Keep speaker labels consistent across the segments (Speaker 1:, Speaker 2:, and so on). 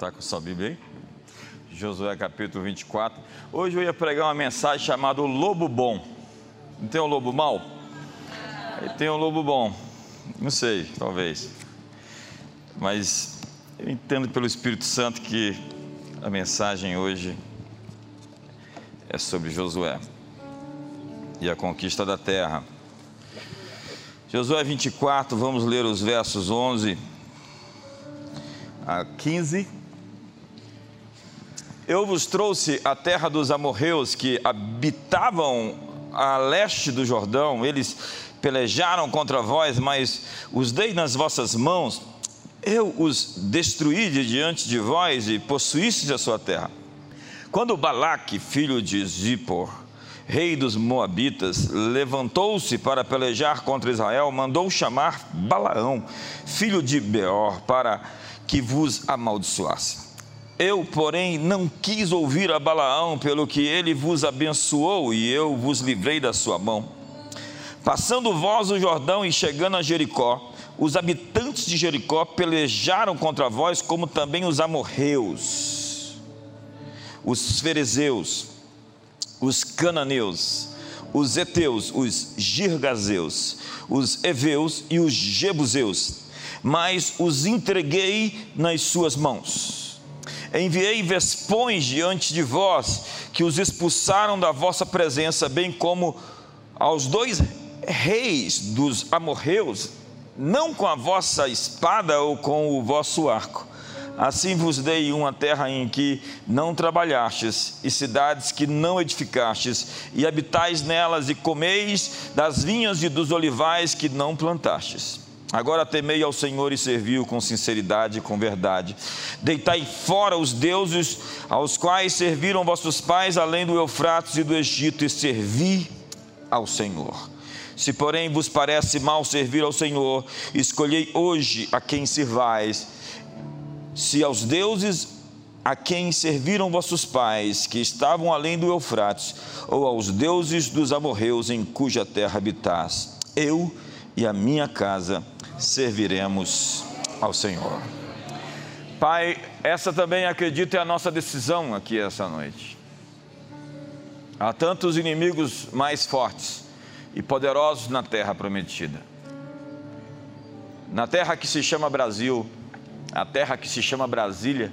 Speaker 1: Está com sua Bíblia aí? Josué capítulo 24. Hoje eu ia pregar uma mensagem chamada O Lobo Bom. Não tem um lobo mau? Tem um lobo bom. Não sei, talvez. Mas eu entendo pelo Espírito Santo que a mensagem hoje é sobre Josué e a conquista da terra. Josué 24, vamos ler os versos 11 a 15 eu vos trouxe a terra dos amorreus que habitavam a leste do Jordão, eles pelejaram contra vós, mas os dei nas vossas mãos, eu os destruí de diante de vós e possuístes a sua terra. Quando Balaque, filho de Zippor, rei dos Moabitas, levantou-se para pelejar contra Israel, mandou chamar Balaão, filho de Beor, para que vos amaldiçoasse. Eu, porém, não quis ouvir a Balaão, pelo que ele vos abençoou e eu vos livrei da sua mão. Passando vós o Jordão e chegando a Jericó, os habitantes de Jericó pelejaram contra vós, como também os amorreus, os ferezeus, os cananeus, os heteus, os girgazeus, os heveus e os jebuseus, mas os entreguei nas suas mãos Enviei vespões diante de vós, que os expulsaram da vossa presença, bem como aos dois reis dos amorreus, não com a vossa espada ou com o vosso arco. Assim vos dei uma terra em que não trabalhastes, e cidades que não edificastes, e habitais nelas, e comeis das vinhas e dos olivais que não plantastes. Agora temei ao Senhor e serviu com sinceridade e com verdade. Deitai fora os deuses aos quais serviram vossos pais, além do Eufrates e do Egito, e servi ao Senhor. Se, porém, vos parece mal servir ao Senhor, escolhei hoje a quem servais. Se aos deuses a quem serviram vossos pais, que estavam além do Eufrates, ou aos deuses dos amorreus em cuja terra habitais, eu e a minha casa serviremos ao Senhor. Pai, essa também acredito é a nossa decisão aqui essa noite. Há tantos inimigos mais fortes e poderosos na terra prometida. Na terra que se chama Brasil, a terra que se chama Brasília,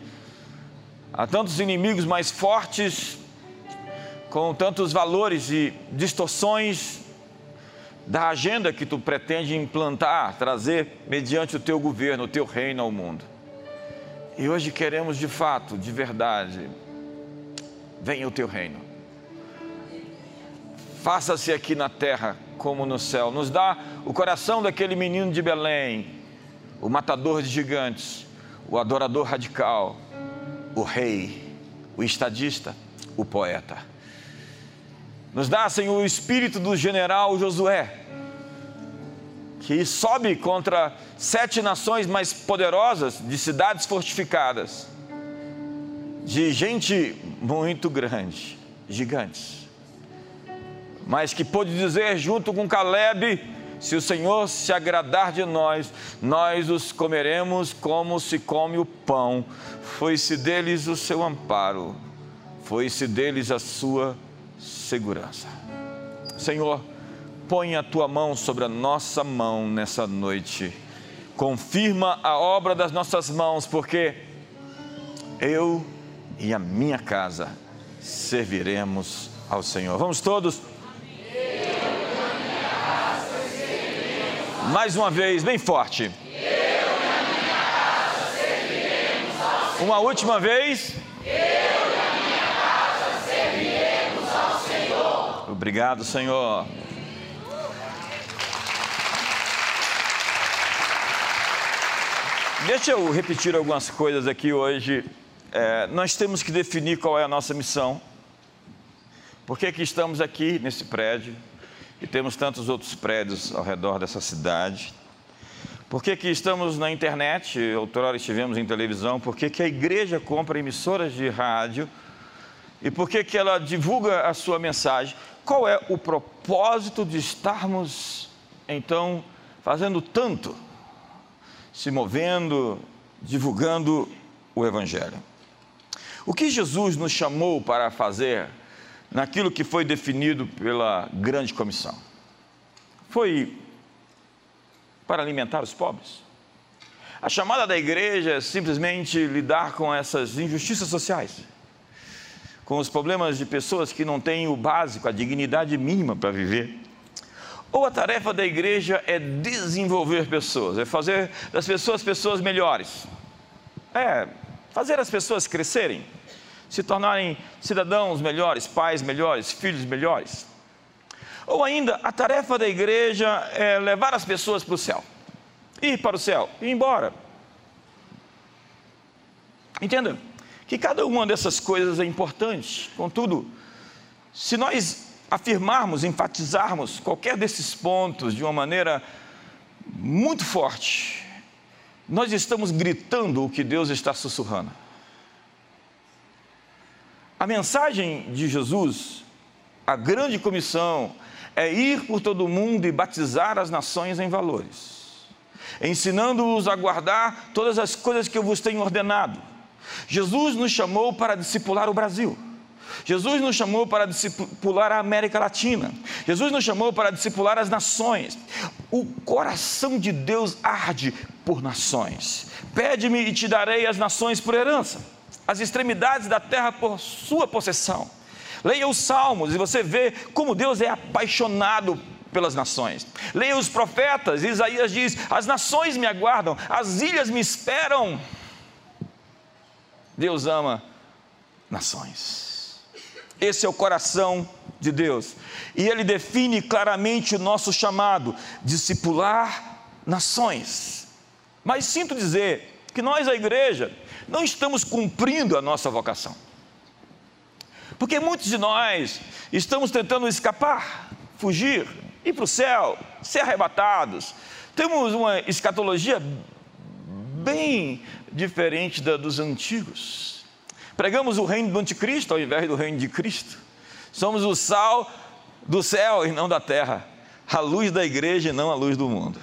Speaker 1: há tantos inimigos mais fortes, com tantos valores e distorções da agenda que tu pretende implantar, trazer mediante o teu governo, o teu reino ao mundo. E hoje queremos de fato, de verdade, venha o teu reino. Faça-se aqui na terra como no céu. Nos dá o coração daquele menino de Belém, o matador de gigantes, o adorador radical, o rei, o estadista, o poeta nos dá, Senhor, o espírito do general Josué, que sobe contra sete nações mais poderosas, de cidades fortificadas, de gente muito grande, gigantes, mas que pôde dizer, junto com Caleb, se o Senhor se agradar de nós, nós os comeremos como se come o pão. Foi-se deles o seu amparo, foi-se deles a sua segurança. Senhor, põe a tua mão sobre a nossa mão nessa noite. Confirma a obra das nossas mãos, porque eu e a minha casa serviremos ao Senhor. Vamos todos? Mais uma vez, bem forte. Uma última vez. Obrigado, Senhor. Deixa eu repetir algumas coisas aqui hoje. É, nós temos que definir qual é a nossa missão. Por que, que estamos aqui nesse prédio e temos tantos outros prédios ao redor dessa cidade? Por que, que estamos na internet? Outrora estivemos em televisão. Por que, que a igreja compra emissoras de rádio? E por que, que ela divulga a sua mensagem? Qual é o propósito de estarmos, então, fazendo tanto, se movendo, divulgando o Evangelho. O que Jesus nos chamou para fazer naquilo que foi definido pela grande comissão? Foi para alimentar os pobres. A chamada da igreja é simplesmente lidar com essas injustiças sociais, com os problemas de pessoas que não têm o básico, a dignidade mínima para viver. Ou a tarefa da igreja é desenvolver pessoas, é fazer das pessoas pessoas melhores. É fazer as pessoas crescerem, se tornarem cidadãos melhores, pais melhores, filhos melhores. Ou ainda, a tarefa da igreja é levar as pessoas para o céu, ir para o céu, ir embora. Entenda que cada uma dessas coisas é importante, contudo, se nós afirmarmos, enfatizarmos qualquer desses pontos de uma maneira muito forte, nós estamos gritando o que Deus está sussurrando. A mensagem de Jesus, a grande comissão, é ir por todo o mundo e batizar as nações em valores, ensinando-os a guardar todas as coisas que eu vos tenho ordenado. Jesus nos chamou para discipular o Brasil. Jesus nos chamou para discipular a América Latina. Jesus nos chamou para discipular as nações. O coração de Deus arde por nações. Pede-me e te darei as nações por herança, as extremidades da terra por sua possessão. Leia os Salmos e você vê como Deus é apaixonado pelas nações. Leia os profetas, Isaías diz: As nações me aguardam, as ilhas me esperam. Deus ama nações. Esse é o coração de Deus. E ele define claramente o nosso chamado: discipular nações. Mas sinto dizer que nós, a igreja, não estamos cumprindo a nossa vocação. Porque muitos de nós estamos tentando escapar, fugir, ir para o céu, ser arrebatados. Temos uma escatologia bem diferente da dos antigos. Pregamos o reino do anticristo ao invés do reino de Cristo. Somos o sal do céu e não da terra, a luz da igreja e não a luz do mundo.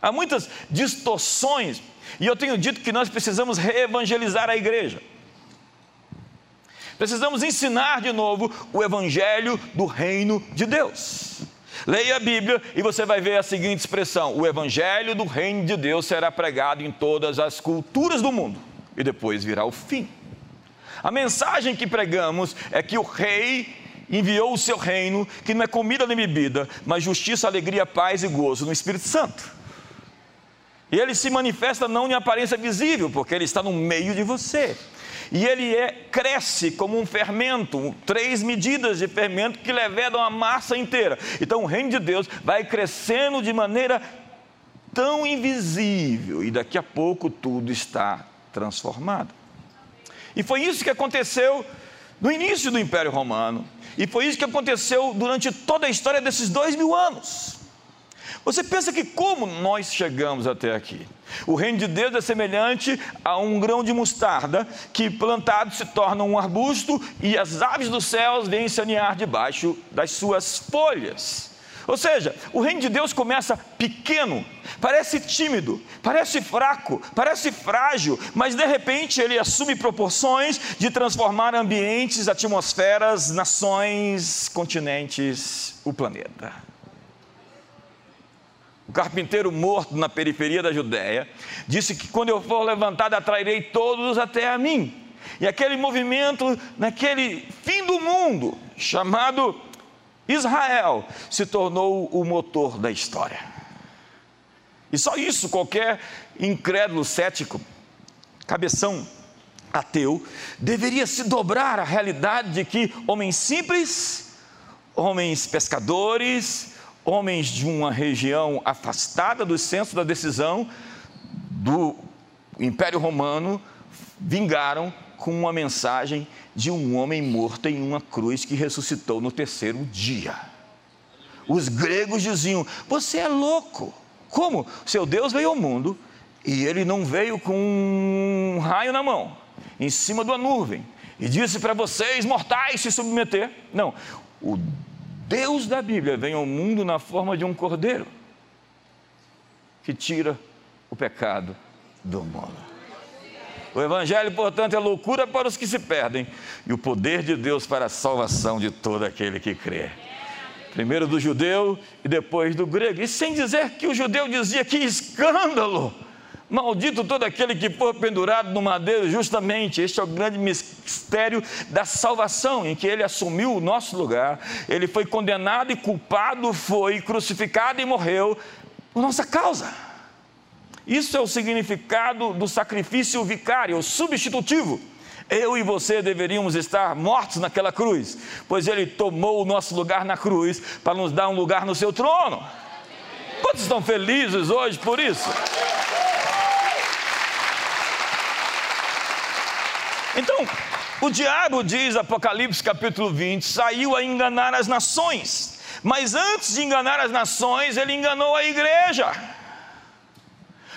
Speaker 1: Há muitas distorções, e eu tenho dito que nós precisamos reevangelizar a igreja. Precisamos ensinar de novo o evangelho do reino de Deus. Leia a Bíblia e você vai ver a seguinte expressão: o evangelho do reino de Deus será pregado em todas as culturas do mundo e depois virá o fim. A mensagem que pregamos é que o rei enviou o seu reino, que não é comida nem bebida, mas justiça, alegria, paz e gozo no Espírito Santo. E ele se manifesta não em aparência visível, porque ele está no meio de você. E ele é, cresce como um fermento, três medidas de fermento que levedam a massa inteira. Então o reino de Deus vai crescendo de maneira tão invisível, e daqui a pouco tudo está transformado. E foi isso que aconteceu no início do Império Romano, e foi isso que aconteceu durante toda a história desses dois mil anos. Você pensa que como nós chegamos até aqui? O reino de Deus é semelhante a um grão de mostarda que plantado se torna um arbusto e as aves dos céus vêm se aninhar debaixo das suas folhas. Ou seja, o reino de Deus começa pequeno, parece tímido, parece fraco, parece frágil, mas de repente ele assume proporções de transformar ambientes, atmosferas, nações, continentes, o planeta. O carpinteiro morto na periferia da Judéia disse que quando eu for levantado atrairei todos até a mim. E aquele movimento, naquele fim do mundo, chamado Israel se tornou o motor da história. E só isso qualquer incrédulo cético, cabeção ateu, deveria se dobrar à realidade de que homens simples, homens pescadores, homens de uma região afastada do centro da decisão do Império Romano vingaram com uma mensagem de um homem morto em uma cruz que ressuscitou no terceiro dia. Os gregos diziam: Você é louco. Como? Seu Deus veio ao mundo e ele não veio com um raio na mão, em cima de uma nuvem, e disse para vocês, mortais, se submeter. Não. O Deus da Bíblia vem ao mundo na forma de um cordeiro que tira o pecado do mundo. O Evangelho, portanto, é loucura para os que se perdem e o poder de Deus para a salvação de todo aquele que crê. Primeiro do judeu e depois do grego. E sem dizer que o judeu dizia que escândalo! Maldito todo aquele que for pendurado no madeiro, justamente. Este é o grande mistério da salvação, em que ele assumiu o nosso lugar, ele foi condenado e culpado, foi crucificado e morreu por nossa causa. Isso é o significado do sacrifício vicário, o substitutivo. Eu e você deveríamos estar mortos naquela cruz, pois Ele tomou o nosso lugar na cruz para nos dar um lugar no seu trono. Quantos estão felizes hoje por isso? Então, o diabo diz, Apocalipse capítulo 20, saiu a enganar as nações, mas antes de enganar as nações, ele enganou a igreja.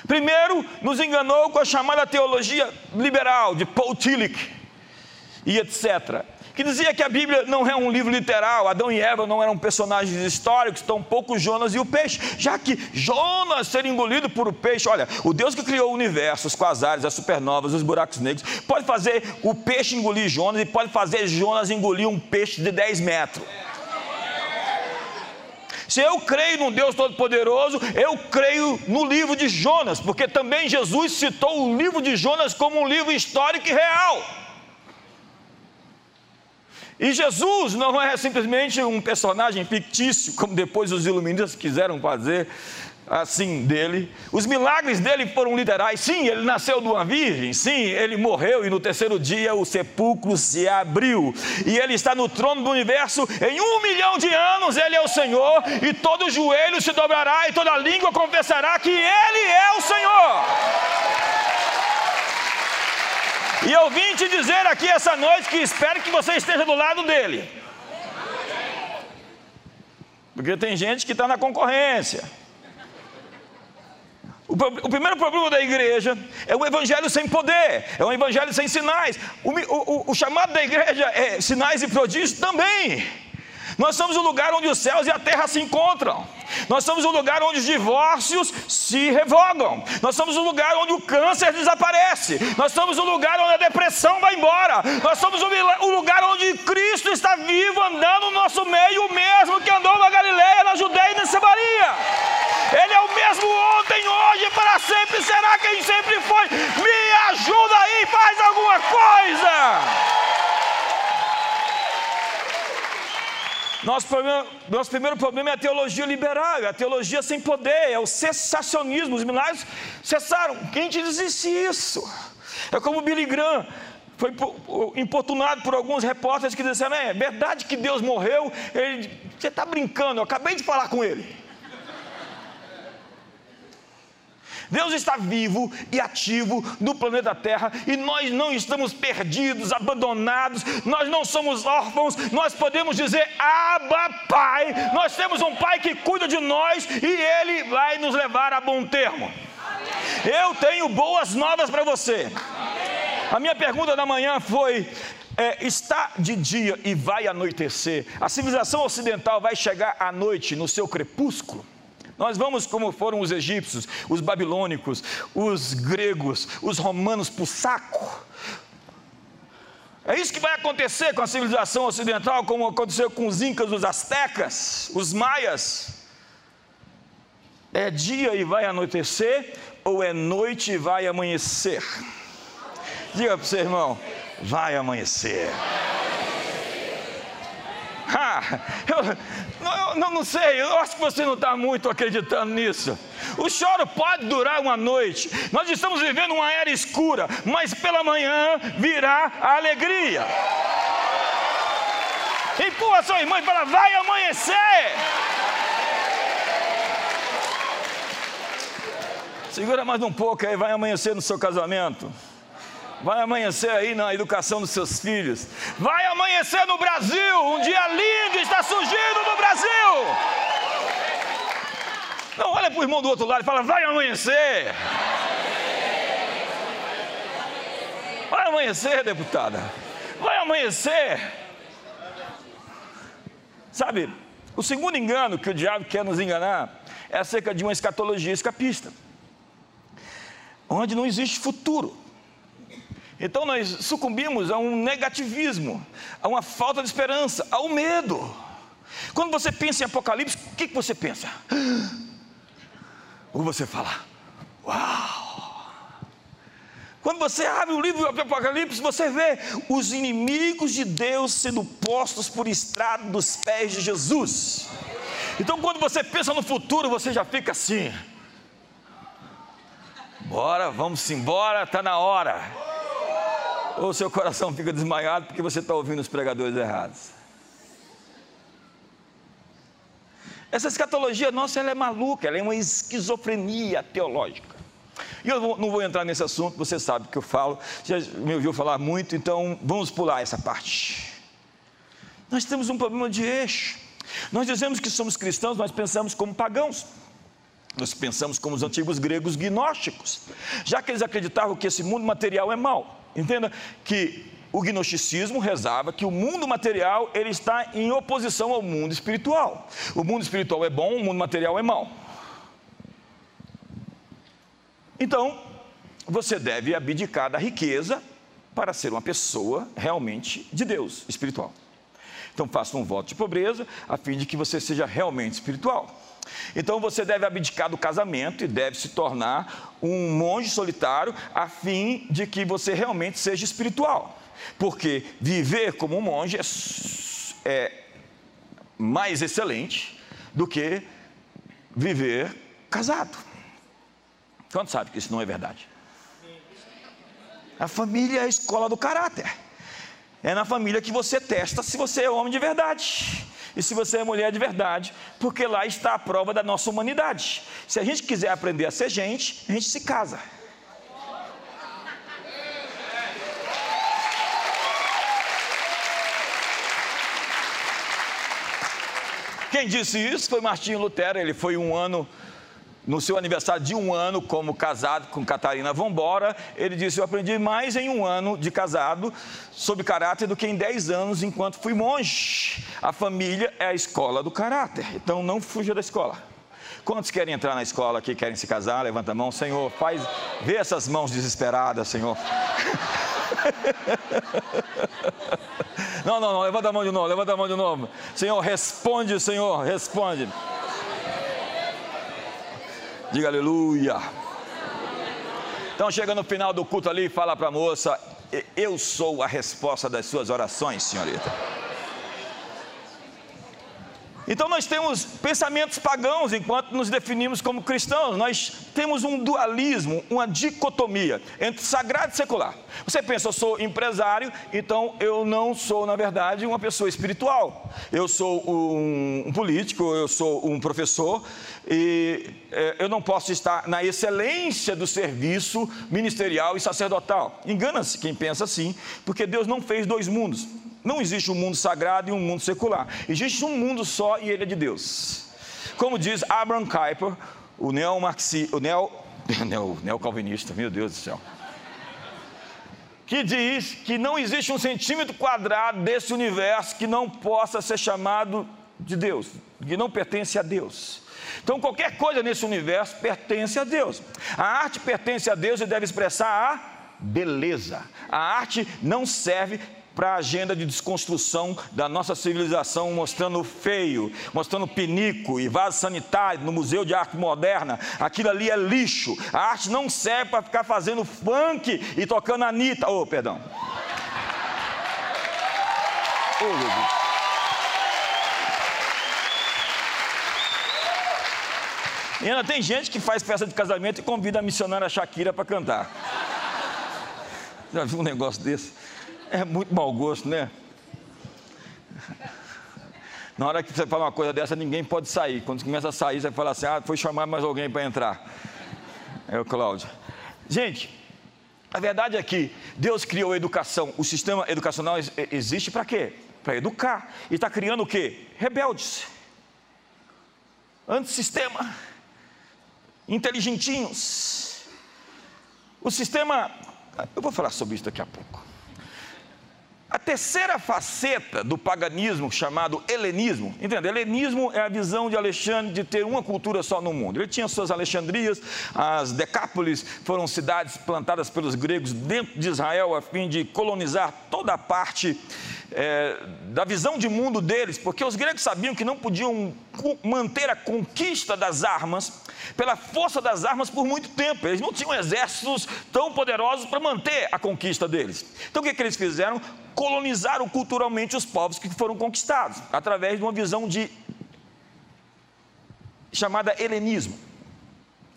Speaker 1: Primeiro, nos enganou com a chamada teologia liberal, de Paul Tillich e etc. Que dizia que a Bíblia não é um livro literal, Adão e Eva não eram personagens históricos, tampouco Jonas e o peixe, já que Jonas ser engolido por o peixe, olha, o Deus que criou o universo, os quasares, as supernovas, os buracos negros, pode fazer o peixe engolir Jonas e pode fazer Jonas engolir um peixe de 10 metros. Se eu creio num Deus Todo-Poderoso, eu creio no livro de Jonas, porque também Jesus citou o livro de Jonas como um livro histórico e real. E Jesus não é simplesmente um personagem fictício, como depois os iluministas quiseram fazer assim dele. Os milagres dele foram literais. Sim, ele nasceu de uma virgem. Sim, ele morreu e no terceiro dia o sepulcro se abriu. E ele está no trono do universo. Em um milhão de anos ele é o Senhor. E todo joelho se dobrará e toda língua confessará que ele é o Senhor. E eu vim te dizer aqui essa noite que espero que você esteja do lado dele. Porque tem gente que está na concorrência. O, o, primeiro problema da igreja é o evangelho sem poder, é um evangelho sem sinais. O, o, o chamado da igreja é sinais e prodígios também. Nós somos o lugar onde os céus e a terra se encontram. Nós somos o lugar onde os divórcios se revogam. Nós somos o lugar onde o câncer desaparece. Nós somos o lugar onde a depressão vai embora. Nós somos o lugar onde Cristo está vivo andando no nosso meio, o mesmo que andou na Galileia, na Judeia e na Samaria. Ele é o mesmo ontem, hoje, para sempre, será quem sempre foi. Me ajuda aí, faz alguma coisa. Nosso, problema, nosso primeiro problema é a teologia liberal, é a teologia sem poder, é o cessacionismo. Os milagres cessaram. Quem te disse isso? É como Billy Graham foi importunado por alguns repórteres que disseram: é verdade que Deus morreu? Ele, você está brincando, eu acabei de falar com ele. Deus está vivo e ativo no planeta Terra e nós não estamos perdidos, abandonados, nós não somos órfãos, nós podemos dizer Abba Pai, nós temos um Pai que cuida de nós e Ele vai nos levar a bom termo. Eu tenho boas novas para você. A minha pergunta da manhã foi: é, está de dia e vai anoitecer, a civilização ocidental vai chegar à noite no seu crepúsculo? Nós vamos como foram os egípcios, os babilônicos, os gregos, os romanos para o saco. É isso que vai acontecer com a civilização ocidental, como aconteceu com os incas, os astecas, os maias. É dia e vai anoitecer, ou é noite e vai amanhecer? Diga para o seu irmão, vai amanhecer. Ah, eu, não, não sei, eu acho que você não está muito acreditando nisso. O choro pode durar uma noite. Nós estamos vivendo uma era escura, mas pela manhã virá a alegria. Empurra sua irmã e fala: vai amanhecer. Segura mais um pouco aí, vai amanhecer no seu casamento. Vai amanhecer aí na educação dos seus filhos. Vai amanhecer no Brasil. Um dia lindo está surgindo no Brasil. Não, olha para o irmão do outro lado e fala: vai amanhecer. Vai amanhecer, deputada. Vai amanhecer. Sabe, o segundo engano que o diabo quer nos enganar é acerca de uma escatologia escapista, onde não existe futuro. Então nós sucumbimos a um negativismo, a uma falta de esperança, ao medo. Quando você pensa em Apocalipse, o que, que você pensa? Ou você fala, uau! Quando você abre o livro do Apocalipse, você vê os inimigos de Deus sendo postos por estrado dos pés de Jesus. Então, quando você pensa no futuro, você já fica assim: bora, vamos embora, está na hora. Ou seu coração fica desmaiado porque você está ouvindo os pregadores errados. Essa escatologia nossa ela é maluca, ela é uma esquizofrenia teológica. E eu não vou entrar nesse assunto, você sabe que eu falo, já me ouviu falar muito, então vamos pular essa parte. Nós temos um problema de eixo. Nós dizemos que somos cristãos, mas pensamos como pagãos. Nós pensamos como os antigos gregos gnósticos, já que eles acreditavam que esse mundo material é mau. Entenda que o gnosticismo rezava que o mundo material ele está em oposição ao mundo espiritual. O mundo espiritual é bom, o mundo material é mau. Então, você deve abdicar da riqueza para ser uma pessoa realmente de Deus, espiritual. Então, faça um voto de pobreza a fim de que você seja realmente espiritual. Então você deve abdicar do casamento e deve se tornar um monge solitário a fim de que você realmente seja espiritual. Porque viver como um monge é, é mais excelente do que viver casado. Quanto sabe que isso não é verdade? A família é a escola do caráter. É na família que você testa se você é homem de verdade e se você é mulher de verdade, porque lá está a prova da nossa humanidade. Se a gente quiser aprender a ser gente, a gente se casa. Quem disse isso foi Martinho Lutero, ele foi um ano no seu aniversário de um ano como casado com Catarina Vambora, ele disse: Eu aprendi mais em um ano de casado sobre caráter do que em dez anos enquanto fui monge. A família é a escola do caráter, então não fuja da escola. Quantos querem entrar na escola aqui, querem se casar? Levanta a mão, Senhor, faz, vê essas mãos desesperadas, Senhor. Não, não, não, levanta a mão de novo, levanta a mão de novo. Senhor, responde, Senhor, responde. Diga aleluia. Então chega no final do culto ali e fala para a moça: Eu sou a resposta das suas orações, senhorita. Então nós temos pensamentos pagãos enquanto nos definimos como cristãos. Nós temos um dualismo, uma dicotomia entre sagrado e secular. Você pensa, eu sou empresário, então eu não sou, na verdade, uma pessoa espiritual. Eu sou um, político, eu sou um professor e é, eu não posso estar na excelência do serviço ministerial e sacerdotal. Engana-se quem pensa assim, porque Deus não fez dois mundos. Não existe um mundo sagrado e um mundo secular. Existe um mundo só e ele é de Deus. Como diz Abraham Kuyper, o neo-marxista, o neo, neo, neo-calvinista, meu Deus do céu, que diz que não existe um centímetro quadrado desse universo que não possa ser chamado de Deus, que não pertence a Deus. Então, qualquer coisa nesse universo pertence a Deus. A arte pertence a Deus e deve expressar a beleza. A arte não serve para a agenda de desconstrução da nossa civilização, mostrando feio, mostrando pinico e vaso sanitário no Museu de Arte Moderna. Aquilo ali é lixo. A arte não serve para ficar fazendo funk e tocando Anitta. Oh, perdão. Oh, Jesus. E ainda tem gente que faz festa de casamento e convida a missionária Shakira para cantar. Já viu um negócio desse? É muito mau gosto, né? Na hora que você fala uma coisa dessa, ninguém pode sair. Quando começa a sair, você fala assim: ah, foi chamar mais alguém para entrar. É o Cláudio. Gente, a verdade é que Deus criou a educação. O sistema educacional existe para quê? Para educar. E está criando o quê? Rebeldes. Antissistema. Inteligentinhos. O sistema. Eu vou falar sobre isso daqui a pouco. A terceira faceta do paganismo, chamado helenismo, entende? Helenismo é a visão de Alexandre de ter uma cultura só no mundo. Ele tinha suas Alexandrias, as Decápolis foram cidades plantadas pelos gregos dentro de Israel a fim de colonizar toda a parte é, da visão de mundo deles, porque os gregos sabiam que não podiam manter a conquista das armas pela força das armas por muito tempo. Eles não tinham exércitos tão poderosos para manter a conquista deles. Então o que, que eles fizeram? Colonizaram culturalmente os povos que foram conquistados, através de uma visão de chamada helenismo.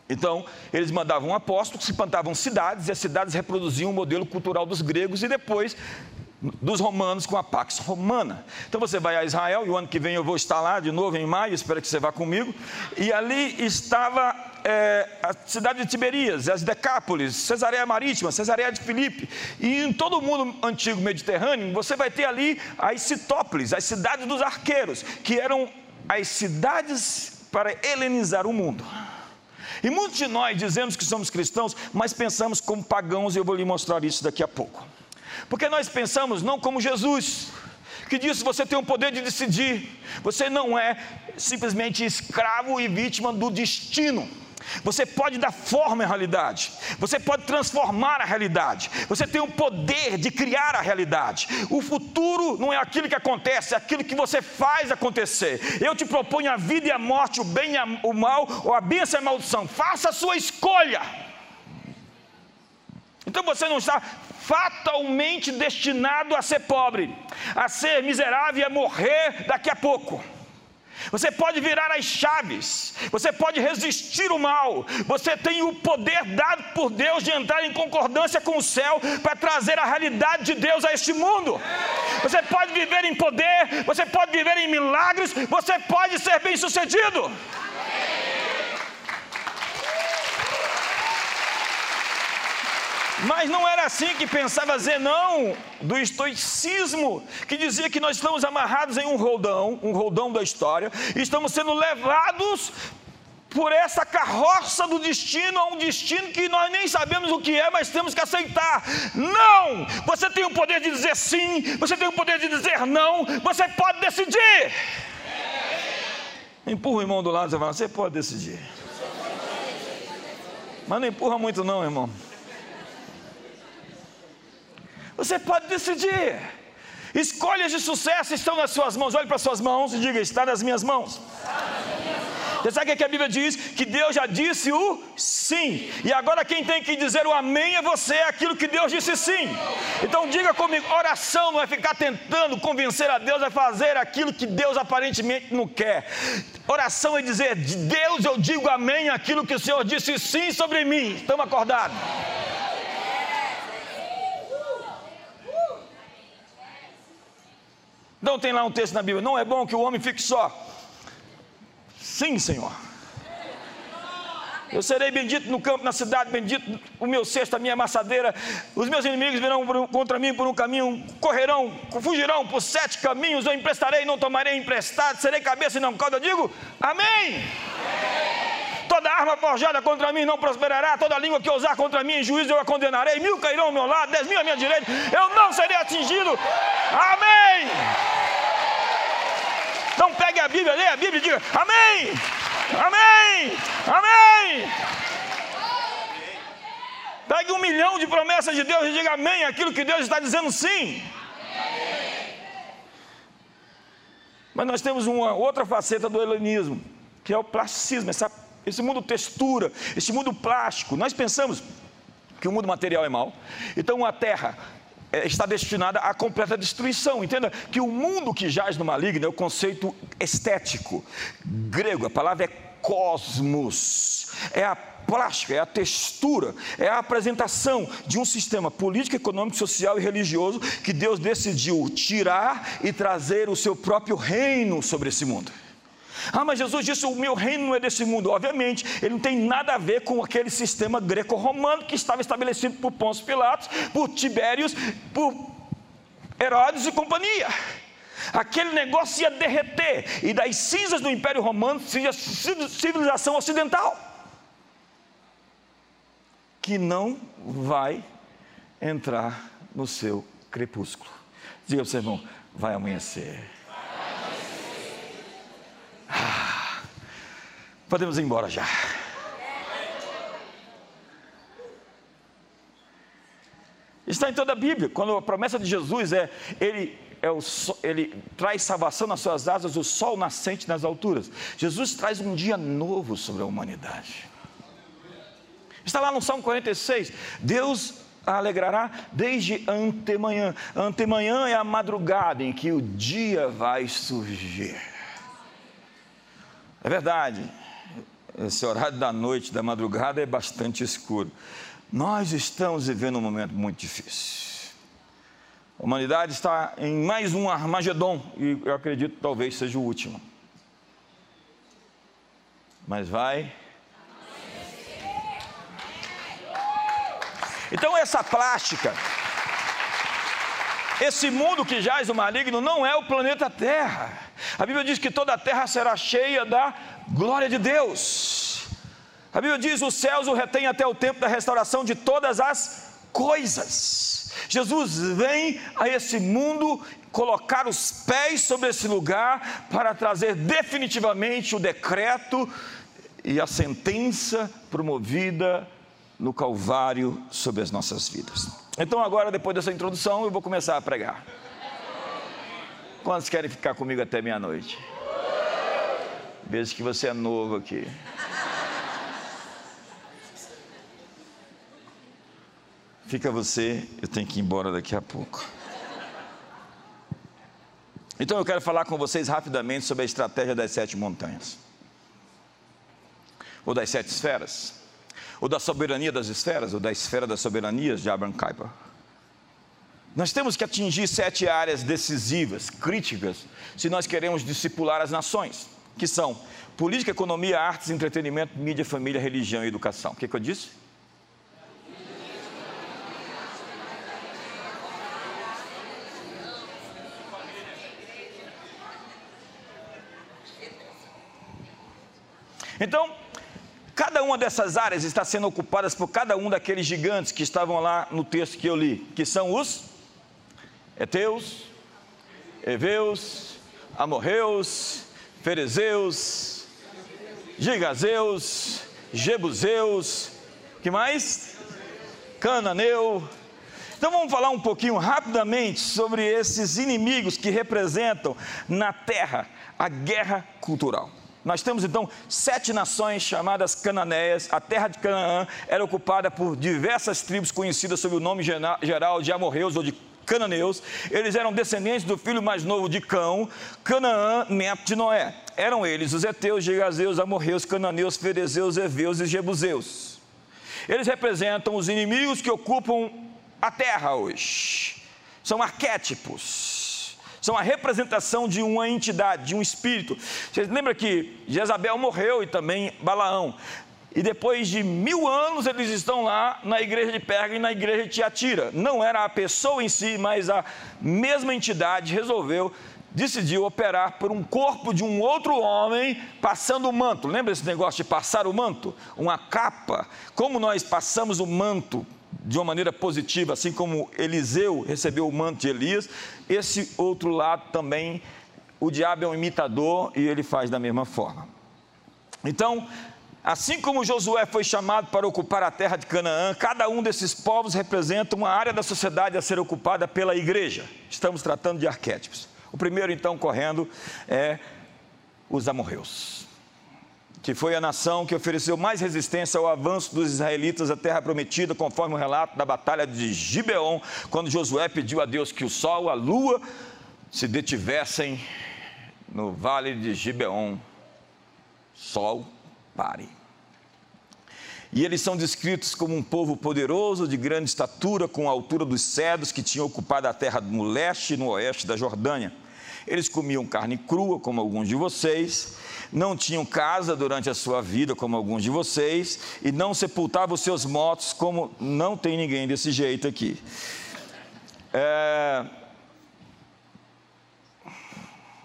Speaker 1: Então, eles mandavam apóstolos, se plantavam cidades, e as cidades reproduziam o modelo cultural dos gregos, e depois dos romanos com a Pax Romana. Então você vai a Israel, e o ano que vem eu vou estar lá de novo, em maio, espero que você vá comigo. E ali estava é, a cidade de Tiberias, as Decápolis, Cesareia Marítima, Cesareia de Filipe. E em todo o mundo antigo mediterrâneo, você vai ter ali as Citópolis, as cidades dos arqueiros, que eram as cidades para helenizar o mundo. E muitos de nós dizemos que somos cristãos, mas pensamos como pagãos, e eu vou lhe mostrar isso daqui a pouco. Porque nós pensamos não como Jesus, que disse: você tem o poder de decidir, você não é simplesmente escravo e vítima do destino. Você pode dar forma à realidade, você pode transformar a realidade, você tem o poder de criar a realidade. O futuro não é aquilo que acontece, é aquilo que você faz acontecer. Eu te proponho a vida e a morte, o bem e o mal, ou a bênção e a maldição. Faça a sua escolha. Então você não está fatalmente destinado a ser pobre, a ser miserável e a morrer daqui a pouco. Você pode virar as chaves, você pode resistir o mal, você tem o poder dado por Deus de entrar em concordância com o céu para trazer a realidade de Deus a este mundo. Você pode viver em poder, você pode viver em milagres, você pode ser bem Mas não era assim que pensava Zenão do estoicismo, que dizia que nós estamos amarrados em um roldão, um roldão da história, e estamos sendo levados por essa carroça do destino a um destino que nós nem sabemos o que é, mas temos que aceitar. Não! Você tem o poder de dizer sim, você tem o poder de dizer não, você pode decidir. Empurra o irmão do lado e fala: Você pode decidir. Mas não empurra muito, não, irmão. Você pode decidir. Escolhas de sucesso estão nas suas mãos. Olhe para as suas mãos e diga: está nas minhas mãos. Você sabe o que a Bíblia diz? Que Deus já disse o sim. E agora quem tem que dizer o amém é você, é aquilo que Deus disse sim. Então diga comigo: oração não é ficar tentando convencer a Deus a fazer aquilo que Deus aparentemente não quer. Oração é dizer: Deus, eu digo amém aquilo que o Senhor disse sim sobre mim. Estamos acordados? Então tem lá um texto na Bíblia: não é bom que o homem fique só. Sim, Senhor. Eu serei bendito no campo, na cidade, bendito o meu cesto, a minha amassadeira. Os meus inimigos virão contra mim por um caminho, correrão, fugirão por sete caminhos. Eu emprestarei, não tomarei emprestado. Serei cabeça e não cauda. Eu digo, amém. amém. Toda arma forjada contra mim não prosperará. Toda língua que ousar contra mim em juízo eu a condenarei. Mil cairão ao meu lado, dez mil à minha direita. Eu não serei atingido. Amém. Então pegue a Bíblia, leia a Bíblia e diga: Amém! Amém! Amém! Pegue um milhão de promessas de Deus e diga amém, aquilo que Deus está dizendo sim. Mas nós temos uma outra faceta do helenismo, que é o plasticismo, essa, esse mundo textura, esse mundo plástico. Nós pensamos que o mundo material é mau, então a terra é, está destinada à completa destruição. Entenda que o mundo que jaz no maligno é o conceito estético grego, a palavra é cosmos, é a plástica, é a textura, é a apresentação de um sistema político, econômico, social e religioso que Deus decidiu tirar e trazer o seu próprio reino sobre esse mundo. Ah, mas Jesus disse: o meu reino não é desse mundo. Obviamente, ele não tem nada a ver com aquele sistema greco-romano que estava estabelecido por Pôncio Pilatos, por Tibérios, por Herodes e companhia. Aquele negócio ia derreter, e das cinzas do Império Romano civilização ocidental, que não vai entrar no seu crepúsculo. Diga para o seu irmão: vai amanhecer. Podemos ir embora já. Está em toda a Bíblia. Quando a promessa de Jesus é ele é o, ele traz salvação nas suas asas, o sol nascente nas alturas. Jesus traz um dia novo sobre a humanidade. Está lá no Salmo 46. Deus a alegrará desde antemanhã. Antemanhã é a madrugada em que o dia vai surgir. É verdade, esse horário da noite, da madrugada é bastante escuro. Nós estamos vivendo um momento muito difícil. A humanidade está em mais um Armagedon, e eu acredito que talvez seja o último. Mas vai. Então, essa plástica, esse mundo que jaz o maligno, não é o planeta Terra. A Bíblia diz que toda a terra será cheia da glória de Deus. A Bíblia diz: os céus o retém até o tempo da restauração de todas as coisas. Jesus vem a esse mundo colocar os pés sobre esse lugar para trazer definitivamente o decreto e a sentença promovida no Calvário sobre as nossas vidas. Então, agora, depois dessa introdução, eu vou começar a pregar. Quantos querem ficar comigo até meia-noite? Vejo que você é novo aqui. Fica você, eu tenho que ir embora daqui a pouco. Então eu quero falar com vocês rapidamente sobre a estratégia das sete montanhas, ou das sete esferas, ou da soberania das esferas, ou da esfera das soberanias de Abraham Kuyper. Nós temos que atingir sete áreas decisivas, críticas, se nós queremos discipular as nações, que são política, economia, artes, entretenimento, mídia, família, religião e educação. O que, que eu disse? Então, cada uma dessas áreas está sendo ocupada por cada um daqueles gigantes que estavam lá no texto que eu li, que são os Eteus, Eveus, Amorreus, Ferezeus, Gigazeus, Jebuseus, que mais? Cananeu. Então vamos falar um pouquinho rapidamente sobre esses inimigos que representam na terra a guerra cultural. Nós temos então sete nações chamadas cananeias. A terra de Canaã era ocupada por diversas tribos conhecidas sob o nome geral de amorreus ou de cananeus. Eles eram descendentes do filho mais novo de Cão, Canaã, neto Noé. Eram eles os heteus, gigazeus, amorreus, cananeus, ferezeus, heveus e jebuseus. Eles representam os inimigos que ocupam a terra hoje. São arquétipos são a representação de uma entidade, de um espírito. Você lembra que Jezabel morreu e também Balaão. E depois de mil anos eles estão lá na igreja de Perga e na igreja de Tiatira. Não era a pessoa em si, mas a mesma entidade resolveu, decidiu operar por um corpo de um outro homem passando o manto. Lembra esse negócio de passar o manto? Uma capa. Como nós passamos o manto de uma maneira positiva, assim como Eliseu recebeu o manto de Elias, esse outro lado também, o diabo é um imitador e ele faz da mesma forma. Então, assim como Josué foi chamado para ocupar a terra de Canaã, cada um desses povos representa uma área da sociedade a ser ocupada pela igreja. Estamos tratando de arquétipos. O primeiro, então, correndo, é os amorreus que foi a nação que ofereceu mais resistência ao avanço dos israelitas à terra prometida, conforme o relato da batalha de Gibeon, quando Josué pediu a Deus que o sol, a lua, se detivessem no vale de Gibeon. Sol, pare. E eles são descritos como um povo poderoso, de grande estatura, com a altura dos cedros, que tinha ocupado a terra no leste e no oeste da Jordânia. Eles comiam carne crua, como alguns de vocês, não tinham casa durante a sua vida, como alguns de vocês, e não sepultavam seus mortos, como não tem ninguém desse jeito aqui. É...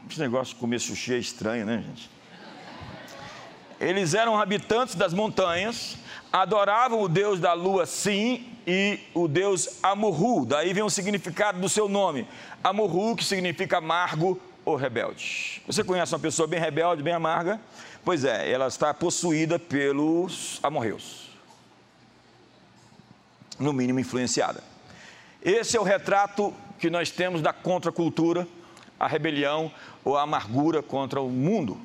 Speaker 1: Esse negócio de comer sushi é estranho, né, gente? Eles eram habitantes das montanhas, adoravam o deus da lua Sim e o deus Amurru. Daí vem o significado do seu nome. Amurru, que significa amargo ou rebelde. Você conhece uma pessoa bem rebelde, bem amarga? Pois é, ela está possuída pelos amorreus. No mínimo influenciada. Esse é o retrato que nós temos da contracultura, a rebelião ou a amargura contra o mundo.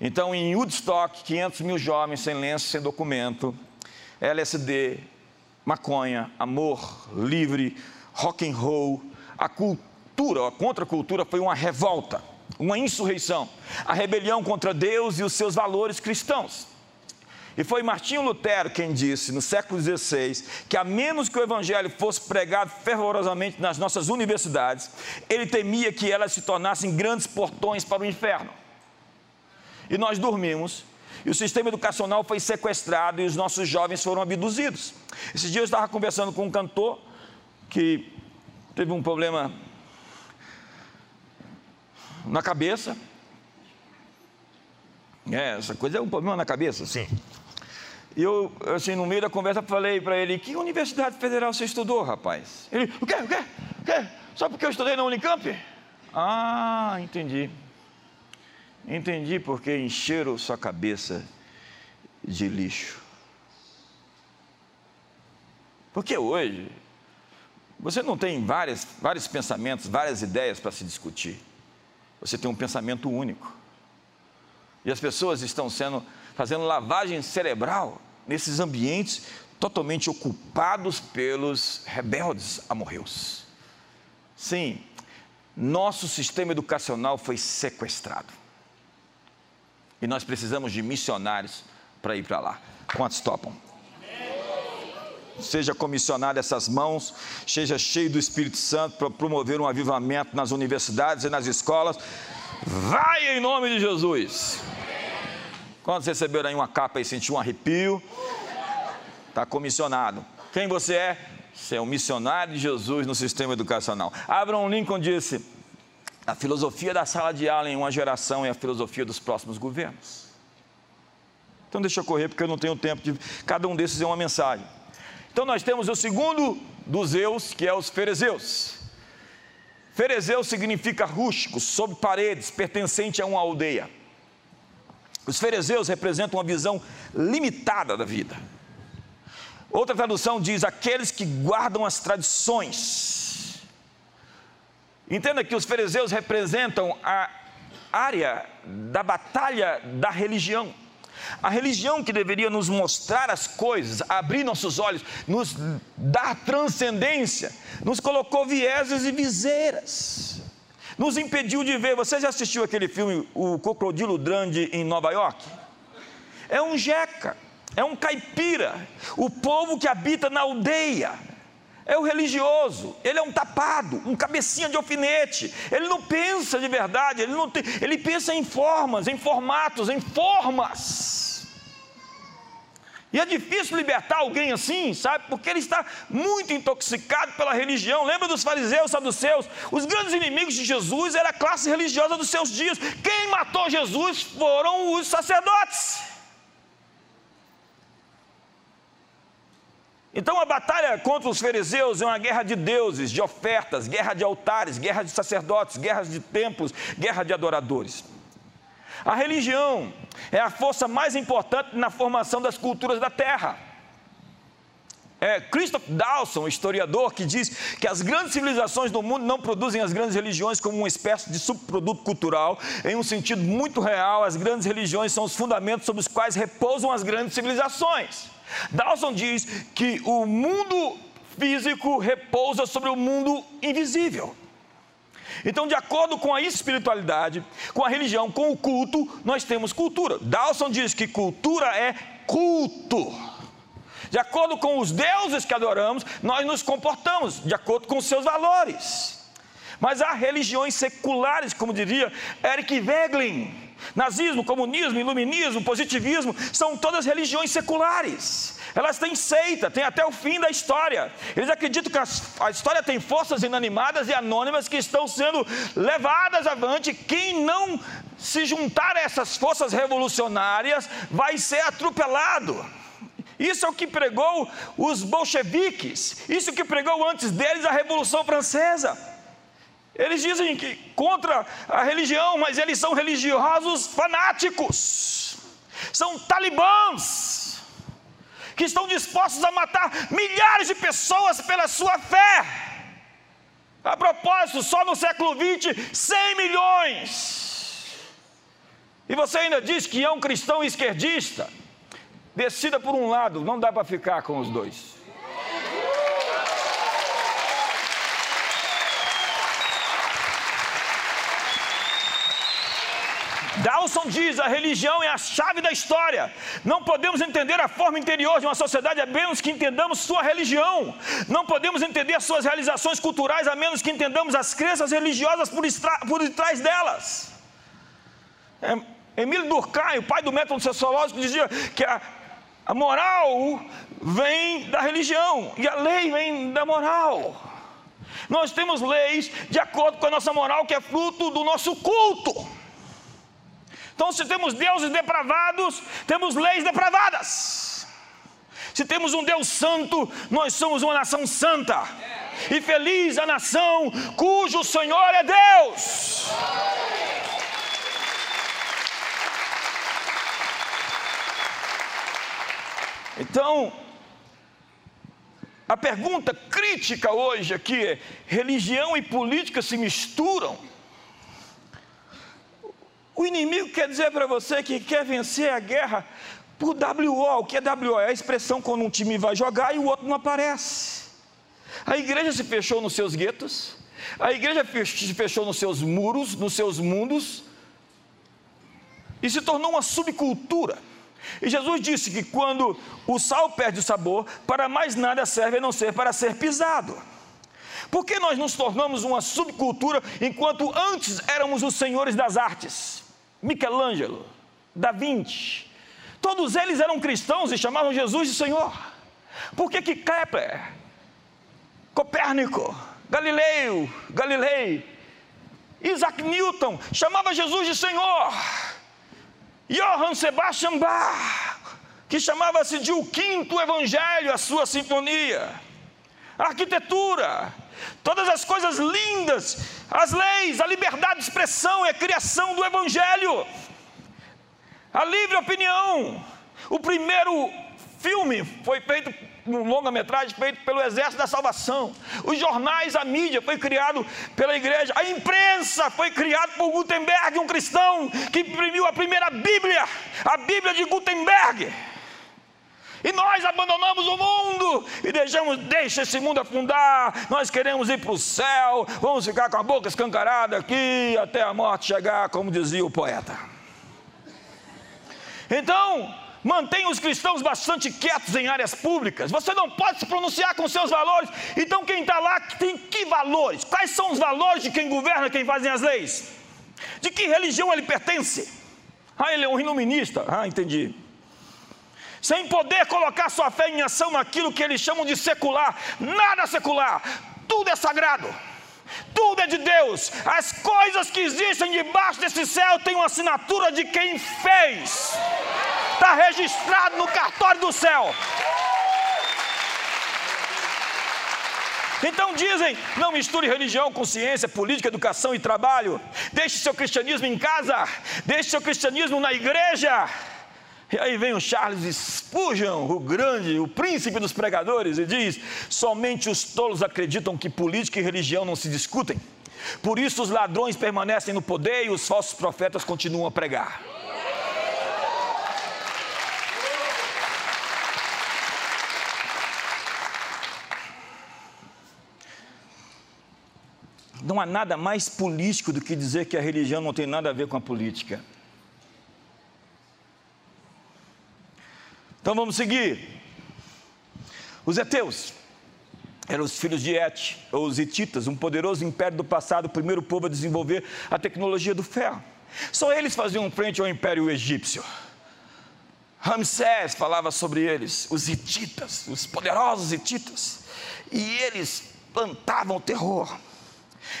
Speaker 1: Então, em Woodstock, 500 mil jovens sem lenço, sem documento, LSD, maconha, amor livre, rock and roll, a cultura, a contracultura foi uma revolta, uma insurreição, a rebelião contra Deus e os seus valores cristãos. E foi Martinho Lutero quem disse, no século XVI, que a menos que o evangelho fosse pregado fervorosamente nas nossas universidades, ele temia que elas se tornassem grandes portões para o inferno e nós dormimos. E o sistema educacional foi sequestrado e os nossos jovens foram abduzidos. Esse dia eu estava conversando com um cantor que teve um problema na cabeça. É, essa coisa é um problema na cabeça, sim. E eu, assim, no meio da conversa, falei para ele: Que universidade federal você estudou, rapaz? Ele: O quê? O quê? O quê? Só porque eu estudei na Unicamp? Ah, entendi. Entendi porque encheram sua cabeça de lixo. Porque hoje você não tem várias, vários pensamentos, várias ideias para se discutir. Você tem um pensamento único. E as pessoas estão sendo fazendo lavagem cerebral nesses ambientes totalmente ocupados pelos rebeldes amorreus. Sim, nosso sistema educacional foi sequestrado. E nós precisamos de missionários para ir para lá. Quantos topam? Seja comissionado essas mãos, seja cheio do Espírito Santo para promover um avivamento nas universidades e nas escolas. Vai em nome de Jesus. Quantos receberam aí uma capa e sentiu um arrepio? Está comissionado. Quem você é? Você é um missionário de Jesus no sistema educacional. Abraham Lincoln disse: a filosofia da sala de aula em uma geração é a filosofia dos próximos governos. Então deixa eu correr porque eu não tenho tempo de. Cada um desses é uma mensagem. Então nós temos o segundo dos eus, que é os ferezeus. Ferezeu significa rústico, sob paredes, pertencente a uma aldeia. Os ferezeus representam uma visão limitada da vida. Outra tradução diz: aqueles que guardam as tradições Entenda que os fariseus representam a área da batalha da religião. A religião que deveria nos mostrar as coisas, abrir nossos olhos, nos dar transcendência, nos colocou vieses e viseiras, nos impediu de ver. Você já assistiu aquele filme, O Crocodilo Grande em Nova York? É um jeca, é um caipira, o povo que habita na aldeia é o religioso, ele é um tapado, um cabecinha de alfinete, ele não pensa de verdade, ele, não tem, ele pensa em formas, em formatos, em formas. E é difícil libertar alguém assim, sabe? Porque ele está muito intoxicado pela religião. Lembra dos fariseus, saduceus? Os grandes inimigos de Jesus era a classe religiosa dos seus dias. Quem matou Jesus foram os sacerdotes. Então a batalha contra os fariseus é uma guerra de deuses, de ofertas, guerra de altares, guerra de sacerdotes, guerra de templos, guerra de adoradores. A religião é a força mais importante na formação das culturas da terra. É Christoph Dawson, historiador, que diz que as grandes civilizações do mundo não produzem as grandes religiões como uma espécie de subproduto cultural. Em um sentido muito real, as grandes religiões são os fundamentos sobre os quais repousam as grandes civilizações. Dawson diz que o mundo físico repousa sobre o mundo invisível. Então, de acordo com a espiritualidade, com a religião, com o culto, nós temos cultura. Dawson diz que cultura é culto. De acordo com os deuses que adoramos, nós nos comportamos de acordo com seus valores. Mas há religiões seculares, como diria Eric Weglin, Nazismo, comunismo, iluminismo, positivismo são todas religiões seculares. Elas têm seita, têm até o fim da história. Eles acreditam que a história tem forças inanimadas e anônimas que estão sendo levadas avante. Quem não se juntar a essas forças revolucionárias vai ser atropelado. Isso é o que pregou os bolcheviques, isso é o que pregou antes deles a Revolução Francesa. Eles dizem que contra a religião, mas eles são religiosos fanáticos, são talibãs, que estão dispostos a matar milhares de pessoas pela sua fé. A propósito, só no século XX, 100 milhões. E você ainda diz que é um cristão esquerdista? Decida por um lado, não dá para ficar com os dois. Dawson diz: a religião é a chave da história. Não podemos entender a forma interior de uma sociedade a menos que entendamos sua religião. Não podemos entender suas realizações culturais a menos que entendamos as crenças religiosas por, por detrás delas. É, Emílio Durkheim, o pai do método sociológico, dizia que a, a moral vem da religião e a lei vem da moral. Nós temos leis de acordo com a nossa moral, que é fruto do nosso culto. Então, se temos deuses depravados, temos leis depravadas. Se temos um Deus santo, nós somos uma nação santa. E feliz a nação cujo Senhor é Deus. Então, a pergunta crítica hoje aqui é: religião e política se misturam? O inimigo quer dizer para você que quer vencer a guerra por WO. O que é WO? É a expressão quando um time vai jogar e o outro não aparece. A igreja se fechou nos seus guetos, a igreja se fechou nos seus muros, nos seus mundos, e se tornou uma subcultura. E Jesus disse que quando o sal perde o sabor, para mais nada serve a não ser para ser pisado. Por que nós nos tornamos uma subcultura enquanto antes éramos os senhores das artes? Michelangelo, Da Vinci, todos eles eram cristãos e chamavam Jesus de Senhor. Por que que Kepler, Copérnico, Galileu, Galilei, Isaac Newton chamava Jesus de Senhor? Johann Sebastian Bach, que chamava-se de o quinto evangelho, a sua sinfonia. A arquitetura, todas as coisas lindas, as leis, a liberdade de expressão é a criação do Evangelho, a livre opinião. O primeiro filme foi feito, um longa-metragem feito pelo Exército da Salvação. Os jornais, a mídia foi criado pela igreja. A imprensa foi criada por Gutenberg, um cristão que imprimiu a primeira Bíblia, a Bíblia de Gutenberg. E nós abandonamos o mundo e deixamos, deixa esse mundo afundar. Nós queremos ir para o céu, vamos ficar com a boca escancarada aqui até a morte chegar, como dizia o poeta. Então, mantenha os cristãos bastante quietos em áreas públicas. Você não pode se pronunciar com seus valores. Então, quem está lá tem que valores? Quais são os valores de quem governa, quem fazem as leis? De que religião ele pertence? Ah, ele é um iluminista. Ah, entendi sem poder colocar sua fé em ação naquilo que eles chamam de secular. Nada secular, tudo é sagrado. Tudo é de Deus. As coisas que existem debaixo desse céu têm uma assinatura de quem fez. Está registrado no cartório do céu. Então dizem: não misture religião com ciência, política, educação e trabalho. Deixe seu cristianismo em casa, deixe seu cristianismo na igreja. E aí vem o Charles Spurgeon, o grande, o príncipe dos pregadores, e diz: somente os tolos acreditam que política e religião não se discutem. Por isso os ladrões permanecem no poder e os falsos profetas continuam a pregar. Não há nada mais político do que dizer que a religião não tem nada a ver com a política. Então vamos seguir. Os heteus eram os filhos de Et, ou os hititas, um poderoso império do passado, o primeiro povo a desenvolver a tecnologia do ferro. Só eles faziam frente ao império egípcio. Ramsés falava sobre eles, os hititas, os poderosos hititas, e eles plantavam terror.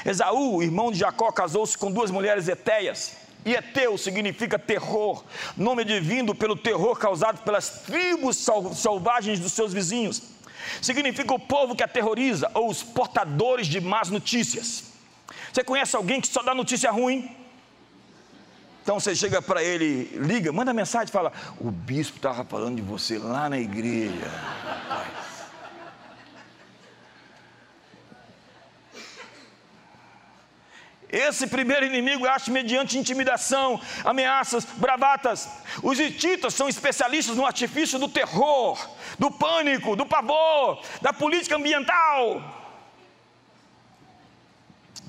Speaker 1: Esaú, irmão de Jacó, casou-se com duas mulheres etéias, E Eteu significa terror, nome divino pelo terror causado pelas tribos selvagens dos seus vizinhos. Significa o povo que aterroriza ou os portadores de más notícias. Você conhece alguém que só dá notícia ruim? Então você chega para ele, liga, manda mensagem, fala: O bispo estava falando de você lá na igreja. Esse primeiro inimigo age mediante intimidação, ameaças, bravatas. Os hititas são especialistas no artifício do terror, do pânico, do pavor, da política ambiental.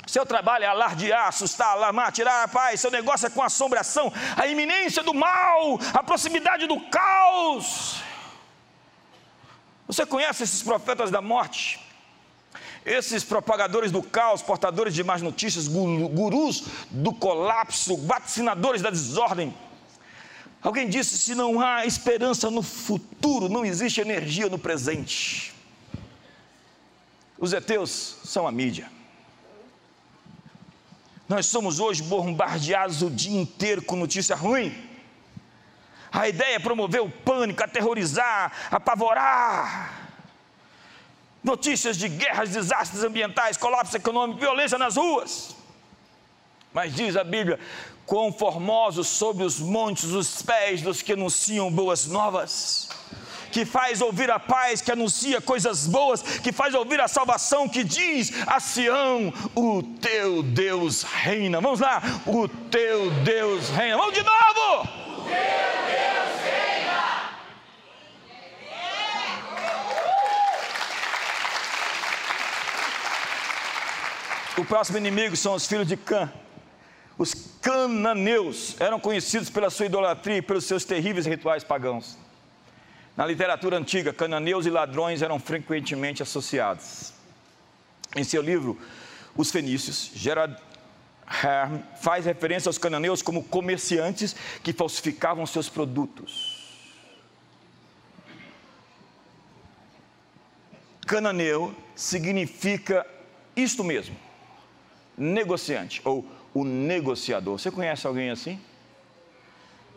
Speaker 1: Seu trabalho é alardear, assustar, alarmar, tirar a paz. Seu negócio é com assombração, a iminência do mal, a proximidade do caos. Você conhece esses profetas da morte? Esses propagadores do caos, portadores de más notícias, gurus do colapso, vacinadores da desordem. Alguém disse: se não há esperança no futuro, não existe energia no presente. Os heteus são a mídia. Nós somos hoje bombardeados o dia inteiro com notícia ruim. A ideia é promover o pânico, aterrorizar, apavorar notícias de guerras, desastres ambientais, colapso econômico, violência nas ruas. Mas diz a Bíblia: quão formosos sobre os montes os pés dos que anunciam boas novas, que faz ouvir a paz, que anuncia coisas boas, que faz ouvir a salvação, que diz a Sião: o teu Deus reina. Vamos lá, o teu Deus reina. Vamos de novo! O teu Deus O próximo inimigo são os filhos de Cã. Os cananeus eram conhecidos pela sua idolatria e pelos seus terríveis rituais pagãos. Na literatura antiga, cananeus e ladrões eram frequentemente associados. Em seu livro, Os Fenícios, Gerard Herm faz referência aos cananeus como comerciantes que falsificavam seus produtos. Cananeu significa isto mesmo negociante ou o negociador. Você conhece alguém assim?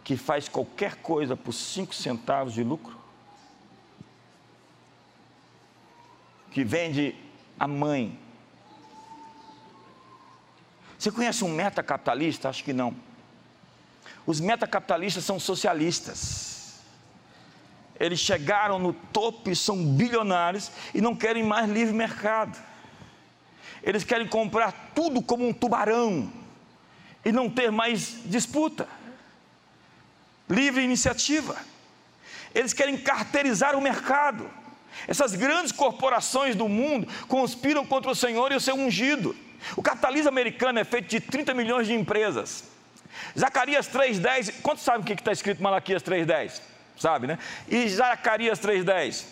Speaker 1: Que faz qualquer coisa por cinco centavos de lucro? Que vende a mãe. Você conhece um metacapitalista? Acho que não. Os metacapitalistas são socialistas. Eles chegaram no topo e são bilionários e não querem mais livre mercado eles querem comprar tudo como um tubarão e não ter mais disputa. Livre iniciativa. Eles querem carteirizar o mercado. Essas grandes corporações do mundo conspiram contra o Senhor e o seu ungido. O capitalismo americano é feito de 30 milhões de empresas. Zacarias 3,10, quantos sabem o que está escrito em Malaquias 3,10? Sabe, né? E Zacarias 3,10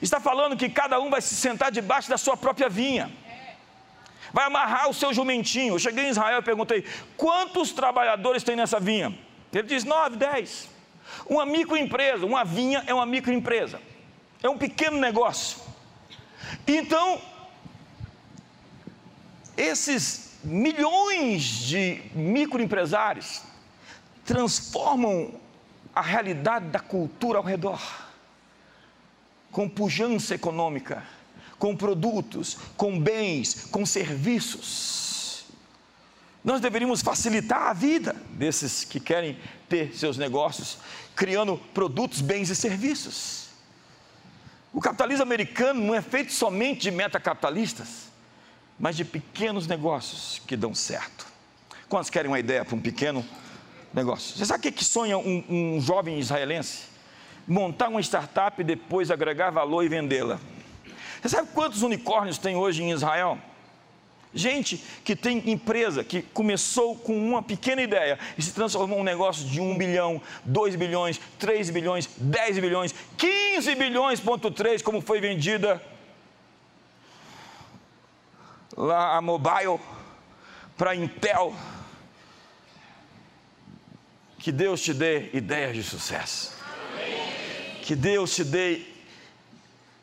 Speaker 1: está falando que cada um vai se sentar debaixo da sua própria vinha vai amarrar o seu jumentinho. Eu cheguei em Israel e perguntei: quantos trabalhadores tem nessa vinha? Ele diz: nove, dez. Uma microempresa, uma vinha é uma microempresa, é um pequeno negócio. Então, esses milhões de microempresários transformam a realidade da cultura ao redor, com pujança econômica com produtos, com bens, com serviços. Nós deveríamos facilitar a vida desses que querem ter seus negócios, criando produtos, bens e serviços. O capitalismo americano não é feito somente de metacapitalistas, mas de pequenos negócios que dão certo. Quantos querem uma ideia para um pequeno negócio? Você sabe o que, sonha um, um jovem israelense? Montar uma startup e depois agregar valor e vendê-la. Você sabe quantos unicórnios tem hoje em Israel? Gente que tem empresa, que começou com uma pequena ideia e se transformou em um negócio de 1 bilhão, 2 bilhões, 3 bilhões, 10 bilhões, 15 bilhões, ponto 3, como foi vendida lá a Mobile para Intel. Que Deus te dê ideias de sucesso. Que Deus te dê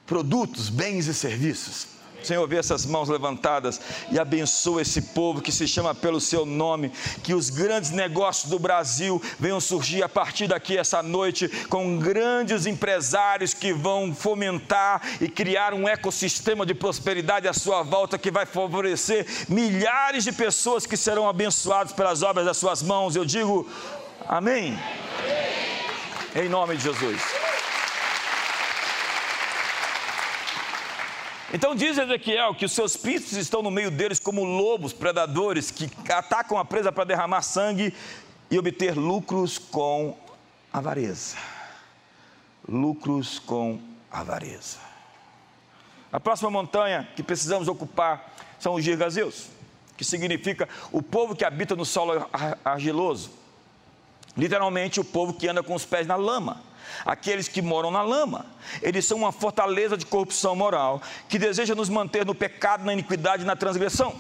Speaker 1: produtos, bens e serviços. Senhor, vê essas mãos levantadas e abençoa esse povo que se chama pelo seu nome. Que os grandes negócios do Brasil venham surgir a partir daqui essa noite, com grandes empresários que vão fomentar e criar um ecossistema de prosperidade à sua volta que vai favorecer milhares de pessoas que serão abençoadas pelas obras das suas mãos. Eu digo amém. Em nome de Jesus. Então diz Ezequiel que os seus príncipes estão no meio deles como lobos predadores que atacam a presa para derramar sangue e obter lucros com avareza. Lucros com avareza. A próxima montanha que precisamos ocupar são os Girgazeus, que significa o povo que habita no solo argiloso. Literalmente, o povo que anda com os pés na lama aqueles que moram na lama. Eles são uma fortaleza de corrupção moral que deseja nos manter no pecado, na iniquidade e na transgressão.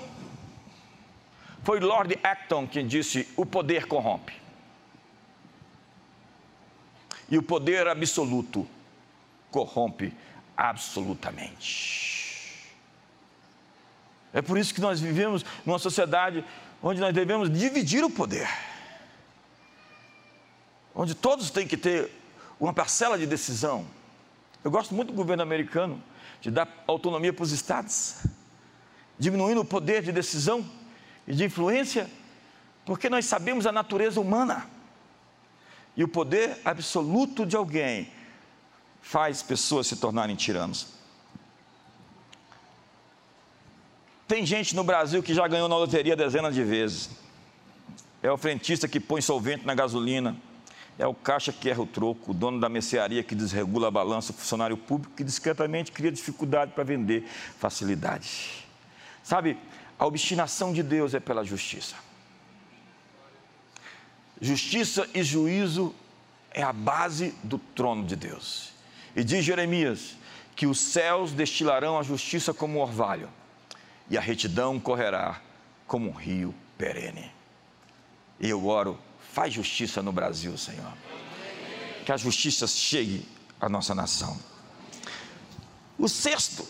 Speaker 1: Foi Lord Acton quem disse: o poder corrompe. E o poder absoluto corrompe absolutamente. É por isso que nós vivemos numa sociedade onde nós devemos dividir o poder. Onde todos têm que ter uma parcela de decisão. Eu gosto muito do governo americano de dar autonomia para os estados, diminuindo o poder de decisão e de influência, porque nós sabemos a natureza humana. E o poder absoluto de alguém faz pessoas se tornarem tiranos. Tem gente no Brasil que já ganhou na loteria dezenas de vezes. É o frentista que põe solvente na gasolina é o caixa que erra o troco, o dono da mercearia que desregula a balança, o funcionário público que discretamente cria dificuldade para vender facilidade. Sabe, a obstinação de Deus é pela justiça. Justiça e juízo é a base do trono de Deus. E diz Jeremias que os céus destilarão a justiça como um orvalho, e a retidão correrá como um rio perene. E eu oro Faz justiça no Brasil, Senhor. Que a justiça chegue à nossa nação. O sexto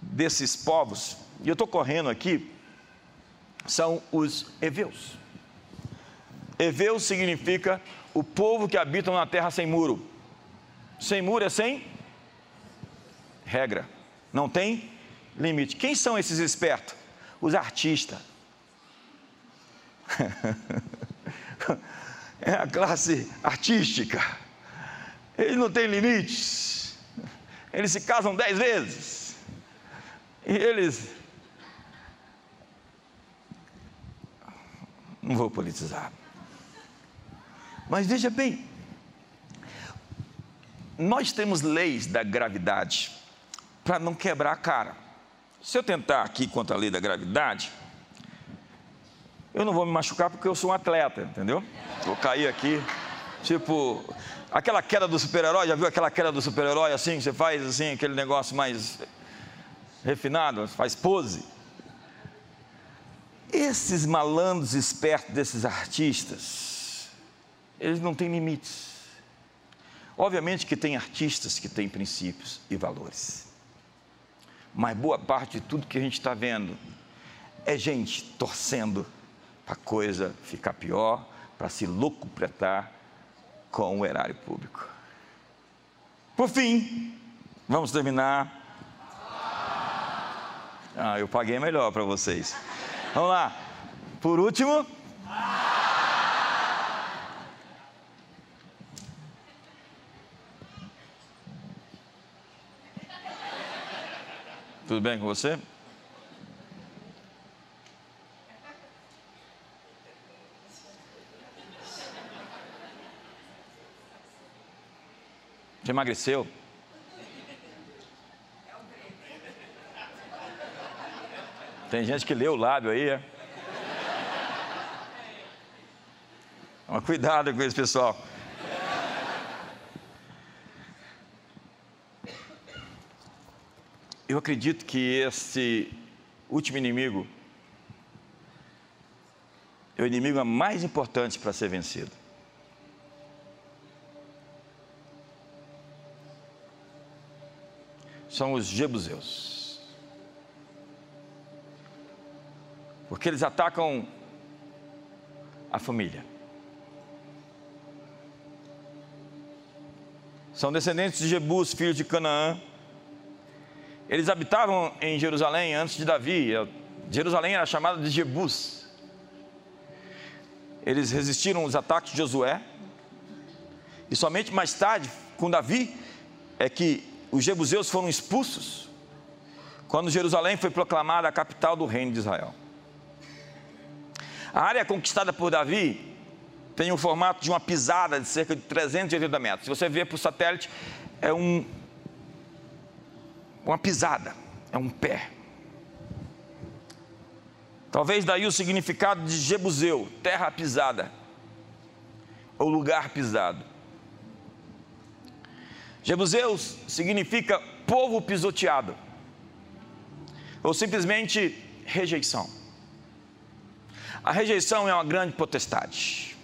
Speaker 1: desses povos, e eu estou correndo aqui, são os heveus. Heveus significa o povo que habita na terra sem muro. Sem muro é sem regra, não tem limite. Quem são esses espertos? Os artistas. é a classe artística. Eles não têm limites. Eles se casam dez vezes. E eles. Não vou politizar. Mas veja bem, nós temos leis da gravidade para não quebrar a cara. Se eu tentar aqui contra a lei da gravidade, eu não vou me machucar porque eu sou um atleta, entendeu? Vou cair aqui, tipo, aquela queda do super-herói, já viu aquela queda do super-herói assim, que você faz assim, aquele negócio mais refinado, faz pose. Esses malandros espertos desses artistas, eles não têm limites. Obviamente que tem artistas que têm princípios e valores. Mas boa parte de tudo que a gente está vendo é gente torcendo a coisa ficar pior para se locupletar com o erário público. Por fim, vamos terminar. Ah, eu paguei melhor para vocês. Vamos lá. Por último. Tudo bem com você? Você emagreceu? Tem gente que lê o lábio aí, é? Toma cuidado com isso, pessoal. Eu acredito que esse último inimigo é o inimigo mais importante para ser vencido. São os jebuseus. Porque eles atacam a família. São descendentes de Jebus, filhos de Canaã. Eles habitavam em Jerusalém antes de Davi. Jerusalém era chamada de Jebus. Eles resistiram aos ataques de Josué. E somente mais tarde, com Davi, é que os jebuseus foram expulsos quando Jerusalém foi proclamada a capital do reino de Israel. A área conquistada por Davi tem o formato de uma pisada de cerca de 380 metros. Se você ver por satélite, é um, uma pisada, é um pé. Talvez daí o significado de Jebuseu, terra pisada, ou lugar pisado. Jebuseus significa povo pisoteado, ou simplesmente rejeição. A rejeição é uma grande potestade.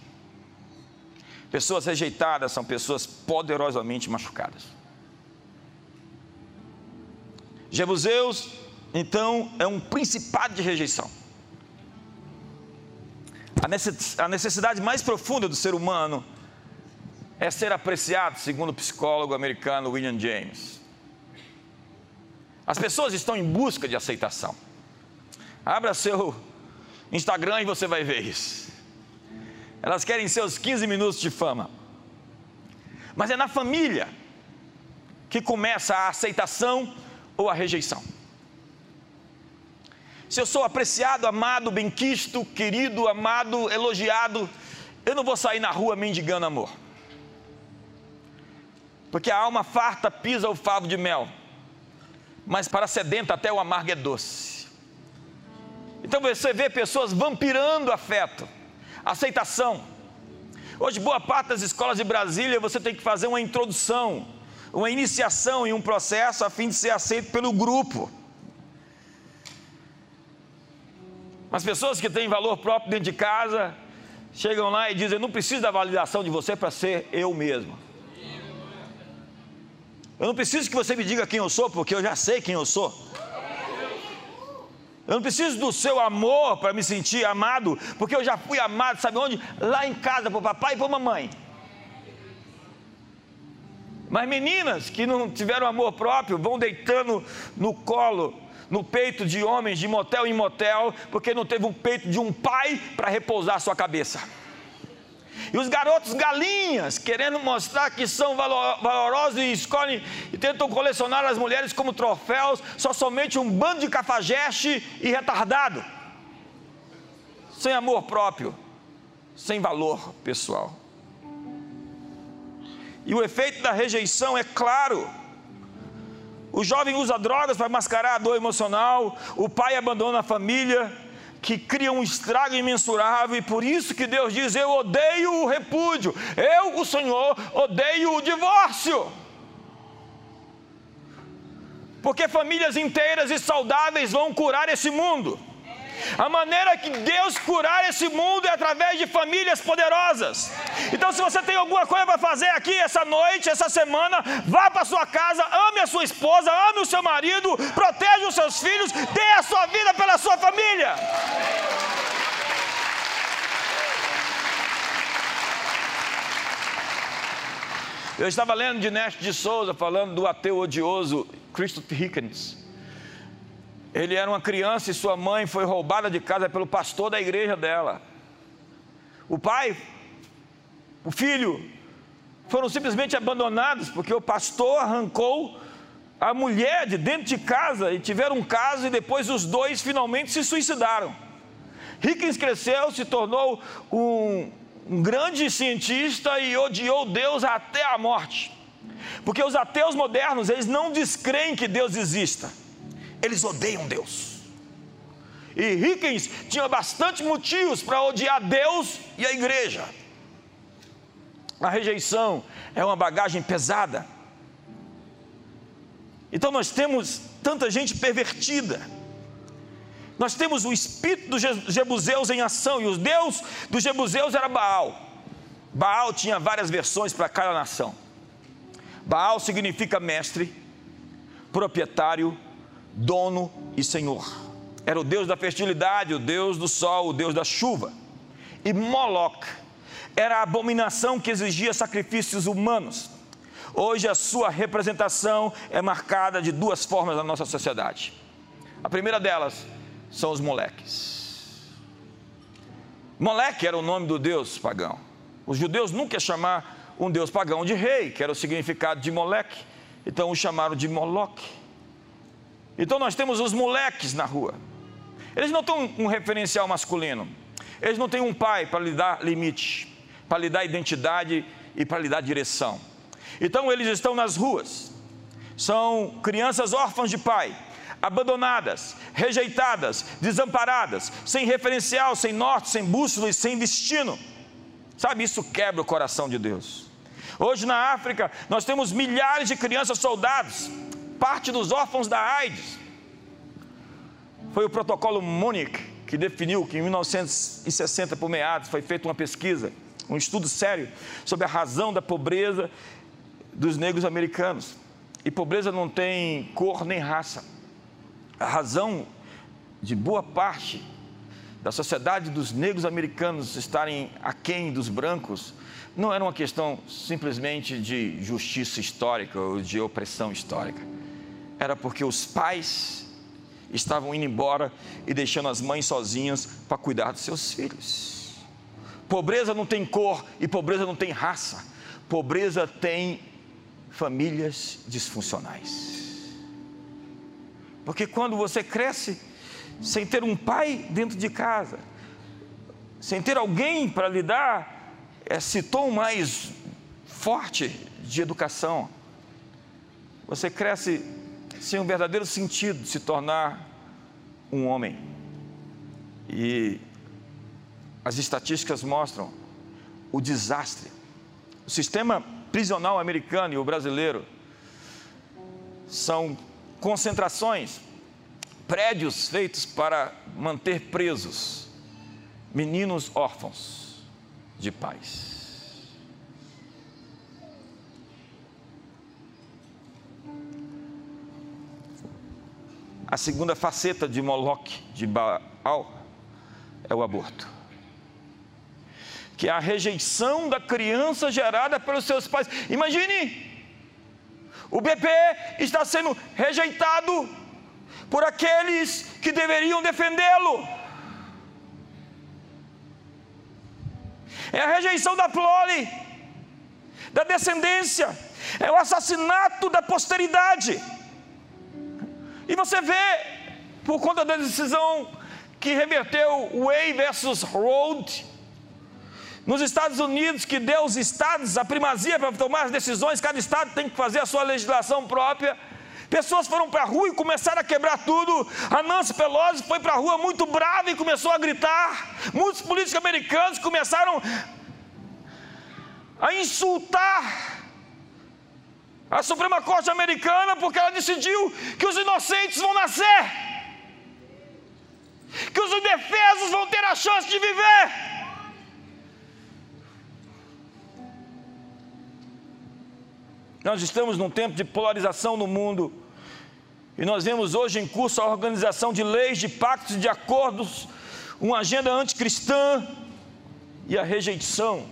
Speaker 1: Pessoas rejeitadas são pessoas poderosamente machucadas. Jebuseus, então, é um principado de rejeição. A necessidade mais profunda do ser humano é ser apreciado, segundo o psicólogo americano William James. As pessoas estão em busca de aceitação. Abra seu Instagram e você vai ver isso. Elas querem seus 15 minutos de fama. Mas é na família que começa a aceitação ou a rejeição. Se eu sou apreciado, amado, benquisto, querido, amado, elogiado, eu não vou sair na rua mendigando amor. Porque a alma farta pisa o favo de mel, mas para sedenta até o amargo é doce. Então você vê pessoas vampirando afeto, aceitação. Hoje, boa parte das escolas de Brasília você tem que fazer uma introdução, uma iniciação em um processo a fim de ser aceito pelo grupo. As pessoas que têm valor próprio dentro de casa chegam lá e dizem: Não preciso da validação de você para ser eu mesmo. Eu não preciso que você me diga quem eu sou, porque eu já sei quem eu sou. Eu não preciso do seu amor para me sentir amado, porque eu já fui amado, sabe onde? Lá em casa, o papai e a mamãe. Mas meninas que não tiveram amor próprio vão deitando no colo, no peito de homens, de motel em motel, porque não teve um peito de um pai para repousar sua cabeça. E os garotos galinhas, querendo mostrar que são valorosos e escolhem e tentam colecionar as mulheres como troféus, só somente um bando de cafajeste e retardado. Sem amor próprio, sem valor pessoal. E o efeito da rejeição é claro. O jovem usa drogas para mascarar a dor emocional, o pai abandona a família, que cria um estrago imensurável, e por isso que Deus diz: Eu odeio o repúdio, eu, o Senhor, odeio o divórcio. Porque famílias inteiras e saudáveis vão curar esse mundo. A maneira que Deus curar esse mundo é através de famílias poderosas. Então, se você tem alguma coisa para fazer aqui essa noite, essa semana, vá para sua casa, ame a sua esposa, ame o seu marido, proteja os seus filhos, dê a sua vida pela sua família. Eu estava lendo de Neste de Souza falando do ateu odioso Christopher Hickens. Ele era uma criança e sua mãe foi roubada de casa pelo pastor da igreja dela. O pai, o filho, foram simplesmente abandonados porque o pastor arrancou a mulher de dentro de casa e tiveram um caso e depois os dois finalmente se suicidaram. Hickens cresceu, se tornou um, um grande cientista e odiou Deus até a morte. Porque os ateus modernos, eles não descreem que Deus exista eles odeiam Deus. E Hickens tinha bastante motivos para odiar Deus e a igreja. A rejeição é uma bagagem pesada. Então nós temos tanta gente pervertida. Nós temos o espírito dos Jebuseus em ação, e os deus dos Jebuseus era Baal. Baal tinha várias versões para cada nação. Baal significa mestre, proprietário, dono e senhor. era o deus da fertilidade, o deus do sol, o deus da chuva. E Moloch era a abominação que exigia sacrifícios humanos. Hoje a sua representação é marcada de duas formas na nossa sociedade. A primeira delas são os moleques. Moleque era o nome do deus pagão. Os judeus nunca chamar um deus pagão de rei, que era o significado de moleque. Então o chamaram de Moloque. Então nós temos os moleques na rua. Eles não têm um referencial masculino. Eles não têm um pai para lhe dar limite, para lhe dar identidade e para lhe dar direção. Então eles estão nas ruas. São crianças órfãs de pai, abandonadas, rejeitadas, desamparadas, sem referencial, sem norte, sem bússola e sem destino. Sabe, isso quebra o coração de Deus. Hoje na África, nós temos milhares de crianças soldados, parte dos órfãos da AIDS. Foi o protocolo Munich que definiu que em 1960, por meados, foi feita uma pesquisa, um estudo sério sobre a razão da pobreza dos negros americanos. E pobreza não tem cor nem raça. A razão de boa parte da sociedade dos negros americanos estarem aquém dos brancos não era uma questão simplesmente de justiça histórica ou de opressão histórica. Era porque os pais estavam indo embora e deixando as mães sozinhas para cuidar dos seus filhos. Pobreza não tem cor e pobreza não tem raça. Pobreza tem famílias disfuncionais. Porque quando você cresce sem ter um pai dentro de casa, sem ter alguém para lhe dar esse tom mais forte de educação, você cresce sem um verdadeiro sentido de se tornar um homem. E as estatísticas mostram o desastre. O sistema prisional americano e o brasileiro são concentrações, prédios feitos para manter presos meninos órfãos de pais. A segunda faceta de Moloch, de Baal, é o aborto que é a rejeição da criança gerada pelos seus pais. Imagine, o bebê está sendo rejeitado por aqueles que deveriam defendê-lo. É a rejeição da prole, da descendência, é o assassinato da posteridade. E você vê, por conta da decisão que reverteu Way versus Road, nos Estados Unidos, que deu aos estados a primazia para tomar as decisões, cada estado tem que fazer a sua legislação própria. Pessoas foram para a rua e começaram a quebrar tudo. A Nancy Pelosi foi para a rua muito brava e começou a gritar. Muitos políticos americanos começaram a insultar a Suprema Corte Americana porque ela decidiu que os inocentes vão nascer, que os indefesos vão ter a chance de viver. Nós estamos num tempo de polarização no mundo. E nós vemos hoje em curso a organização de leis, de pactos, de acordos, uma agenda anticristã e a rejeição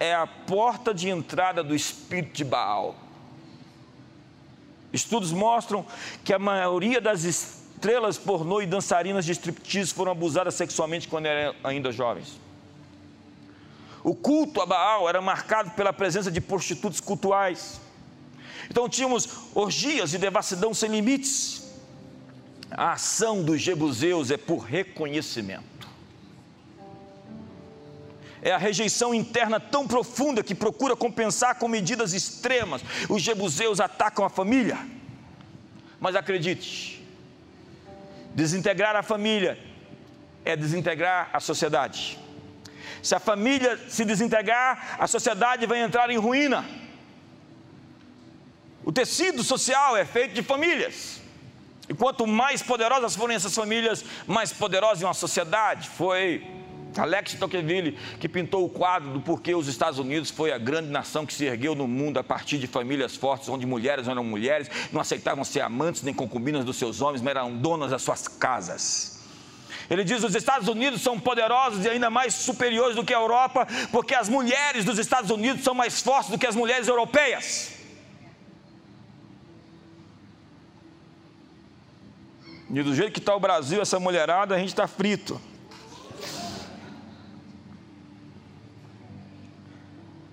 Speaker 1: é a porta de entrada do espírito de Baal. Estudos mostram que a maioria das estrelas pornô e dançarinas de striptease foram abusadas sexualmente quando eram ainda jovens. O culto a Baal era marcado pela presença de prostitutas cultuais. Então tínhamos orgias de devassidão sem limites. A ação dos jebuseus é por reconhecimento. É a rejeição interna tão profunda que procura compensar com medidas extremas. Os jebuseus atacam a família. Mas acredite, desintegrar a família é desintegrar a sociedade. Se a família se desintegrar, a sociedade vai entrar em ruína. O tecido social é feito de famílias. E quanto mais poderosas forem essas famílias, mais poderosa é uma sociedade. Foi Alex Tocqueville, que pintou o quadro do porquê os Estados Unidos foi a grande nação que se ergueu no mundo a partir de famílias fortes, onde mulheres eram mulheres, não aceitavam ser amantes nem concubinas dos seus homens, mas eram donas das suas casas. Ele diz: os Estados Unidos são poderosos e ainda mais superiores do que a Europa, porque as mulheres dos Estados Unidos são mais fortes do que as mulheres europeias. E do jeito que está o Brasil, essa mulherada, a gente está frito.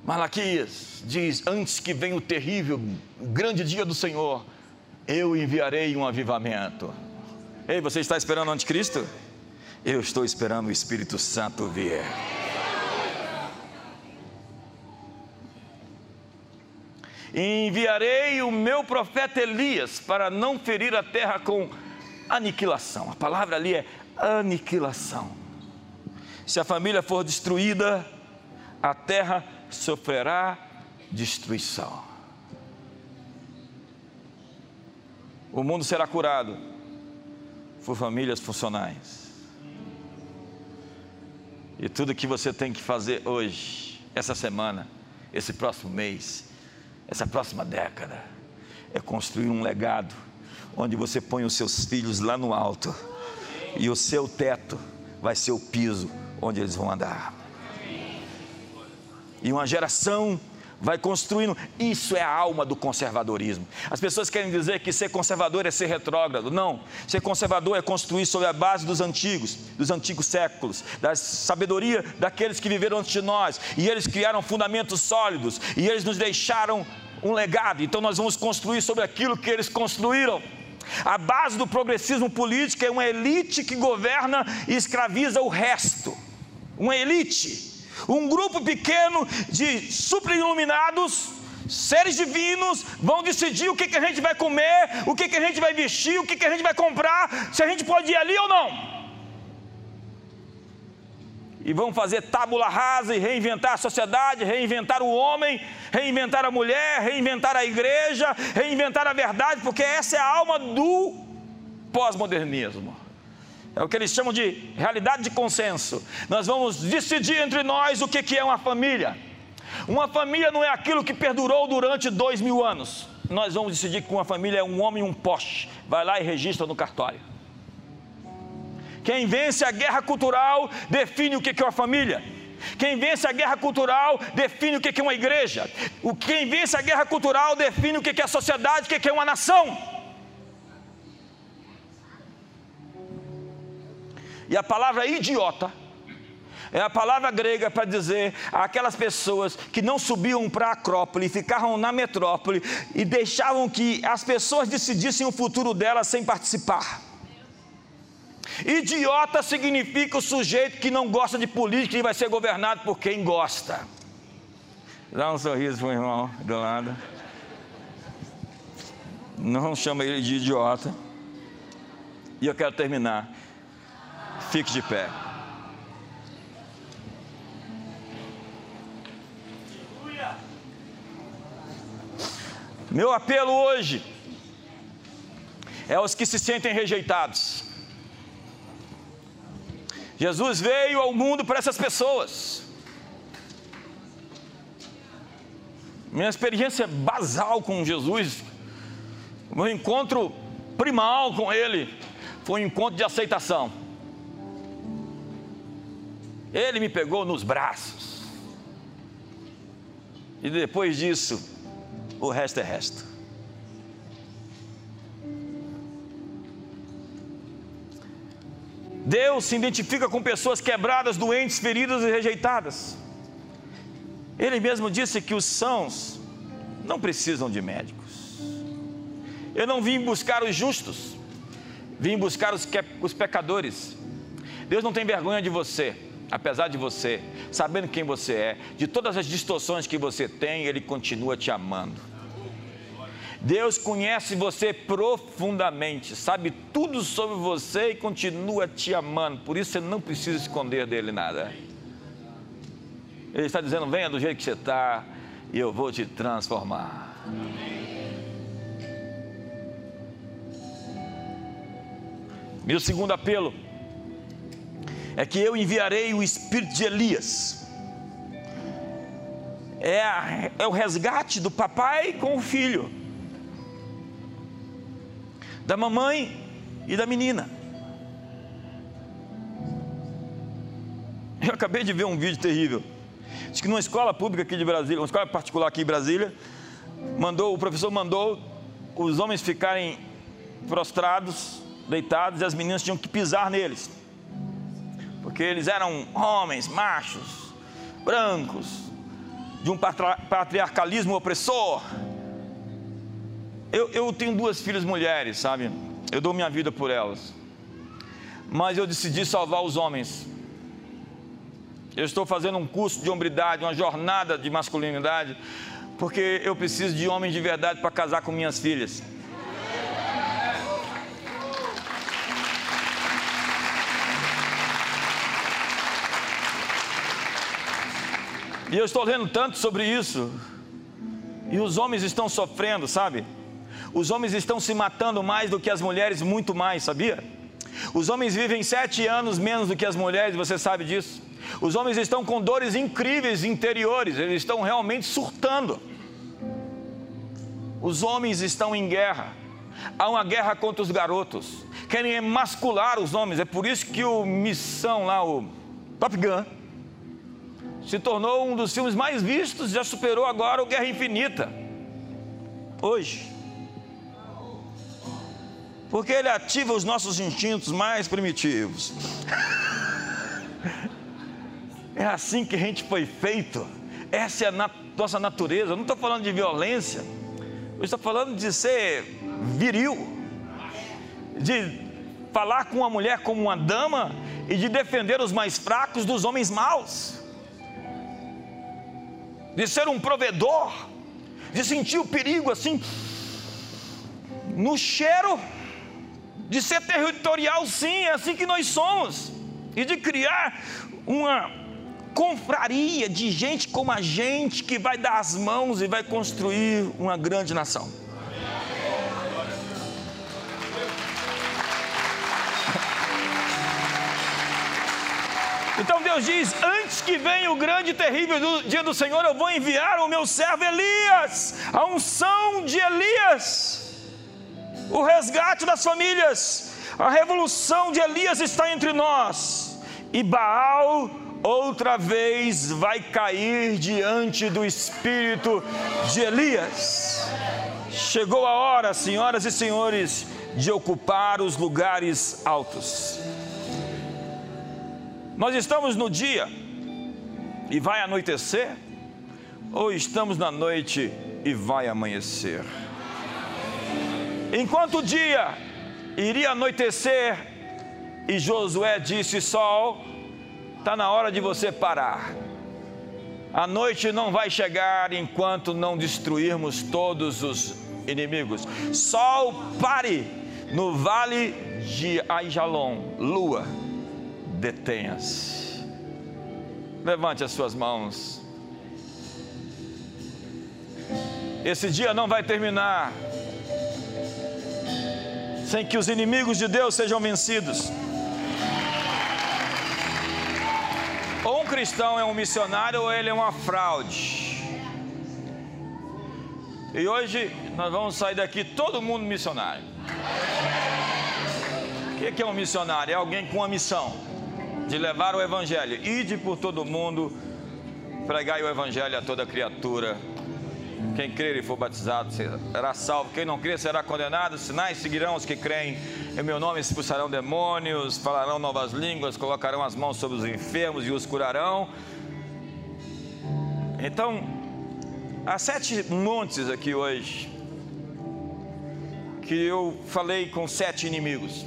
Speaker 1: Malaquias diz: Antes que venha o terrível, grande dia do Senhor, eu enviarei um avivamento. Ei, você está esperando o anticristo? Eu estou esperando o Espírito Santo vir. Enviarei o meu profeta Elias para não ferir a terra com aniquilação. A palavra ali é aniquilação. Se a família for destruída, a terra sofrerá destruição. O mundo será curado por famílias funcionais. E tudo que você tem que fazer hoje, essa semana, esse próximo mês, essa próxima década, é construir um legado onde você põe os seus filhos lá no alto e o seu teto vai ser o piso onde eles vão andar. E uma geração vai construindo. Isso é a alma do conservadorismo. As pessoas querem dizer que ser conservador é ser retrógrado. Não. Ser conservador é construir sobre a base dos antigos, dos antigos séculos, da sabedoria daqueles que viveram antes de nós. E eles criaram fundamentos sólidos. E eles nos deixaram um legado. Então nós vamos construir sobre aquilo que eles construíram. A base do progressismo político é uma elite que governa e escraviza o resto. Uma elite um grupo pequeno de super-iluminados, seres divinos, vão decidir o que, que a gente vai comer, o que, que a gente vai vestir, o que, que a gente vai comprar, se a gente pode ir ali ou não. E vão fazer tábula rasa e reinventar a sociedade, reinventar o homem, reinventar a mulher, reinventar a igreja, reinventar a verdade, porque essa é a alma do pós-modernismo. É o que eles chamam de realidade de consenso. Nós vamos decidir entre nós o que é uma família. Uma família não é aquilo que perdurou durante dois mil anos. Nós vamos decidir que uma família é um homem e um poste. Vai lá e registra no cartório. Quem vence a guerra cultural define o que é uma família. Quem vence a guerra cultural define o que é uma igreja. Quem vence a guerra cultural define o que é a sociedade, o que é uma nação. E a palavra idiota é a palavra grega para dizer aquelas pessoas que não subiam para a Acrópole, ficavam na metrópole e deixavam que as pessoas decidissem o futuro delas sem participar. Idiota significa o sujeito que não gosta de política e vai ser governado por quem gosta. Dá um sorriso para o irmão do lado. Não chama ele de idiota. E eu quero terminar Fique de pé. Meu apelo hoje é aos que se sentem rejeitados. Jesus veio ao mundo para essas pessoas. Minha experiência basal com Jesus, meu encontro primal com Ele, foi um encontro de aceitação. Ele me pegou nos braços. E depois disso, o resto é resto. Deus se identifica com pessoas quebradas, doentes, feridas e rejeitadas. Ele mesmo disse que os sãos não precisam de médicos. Eu não vim buscar os justos, vim buscar os, os pecadores. Deus não tem vergonha de você apesar de você, sabendo quem você é, de todas as distorções que você tem, Ele continua te amando. Deus conhece você profundamente, sabe tudo sobre você e continua te amando, por isso você não precisa esconder dele nada. Ele está dizendo: venha do jeito que você está e eu vou te transformar. Meu segundo apelo é que eu enviarei o espírito de Elias. É, é o resgate do papai com o filho, da mamãe e da menina. Eu acabei de ver um vídeo terrível. Diz que numa escola pública aqui de Brasília, uma escola particular aqui em Brasília, mandou, o professor mandou os homens ficarem prostrados, deitados, e as meninas tinham que pisar neles. Porque eles eram homens, machos, brancos, de um patriarcalismo opressor. Eu, eu tenho duas filhas mulheres, sabe? Eu dou minha vida por elas. Mas eu decidi salvar os homens eu estou fazendo um curso de hombridade, uma jornada de masculinidade, porque eu preciso de homens de verdade para casar com minhas filhas. E eu estou lendo tanto sobre isso. E os homens estão sofrendo, sabe? Os homens estão se matando mais do que as mulheres, muito mais, sabia? Os homens vivem sete anos menos do que as mulheres, você sabe disso. Os homens estão com dores incríveis interiores, eles estão realmente surtando. Os homens estão em guerra. Há uma guerra contra os garotos. Querem emascular os homens. É por isso que o Missão lá, o Top Gun, se tornou um dos filmes mais vistos, já superou agora o Guerra Infinita. Hoje. Porque ele ativa os nossos instintos mais primitivos. É assim que a gente foi feito. Essa é a nat nossa natureza. Eu não estou falando de violência. Eu estou falando de ser viril. De falar com uma mulher como uma dama e de defender os mais fracos dos homens maus. De ser um provedor. De sentir o perigo assim. No cheiro. De ser territorial, sim, é assim que nós somos. E de criar uma confraria de gente como a gente que vai dar as mãos e vai construir uma grande nação. Então Deus diz: Antes que venha o grande e terrível dia do Senhor, eu vou enviar o meu servo Elias, a unção de Elias, o resgate das famílias, a revolução de Elias está entre nós, e Baal outra vez vai cair diante do espírito de Elias. Chegou a hora, senhoras e senhores, de ocupar os lugares altos. Nós estamos no dia e vai anoitecer, ou estamos na noite e vai amanhecer? Enquanto o dia iria anoitecer, e Josué disse: Sol, Está na hora de você parar. A noite não vai chegar enquanto não destruirmos todos os inimigos. Sol, pare no vale de Aijalon. Lua, detenha-se. Levante as suas mãos. Esse dia não vai terminar sem que os inimigos de Deus sejam vencidos. Ou um cristão é um missionário ou ele é uma fraude. E hoje nós vamos sair daqui todo mundo missionário. O que é um missionário? É alguém com uma missão de levar o evangelho, ide por todo mundo, pregai o evangelho a toda criatura. Quem crer e for batizado será salvo. Quem não crer será condenado. Sinais seguirão os que creem. Em meu nome expulsarão demônios, falarão novas línguas, colocarão as mãos sobre os enfermos e os curarão. Então, há sete montes aqui hoje que eu falei com sete inimigos.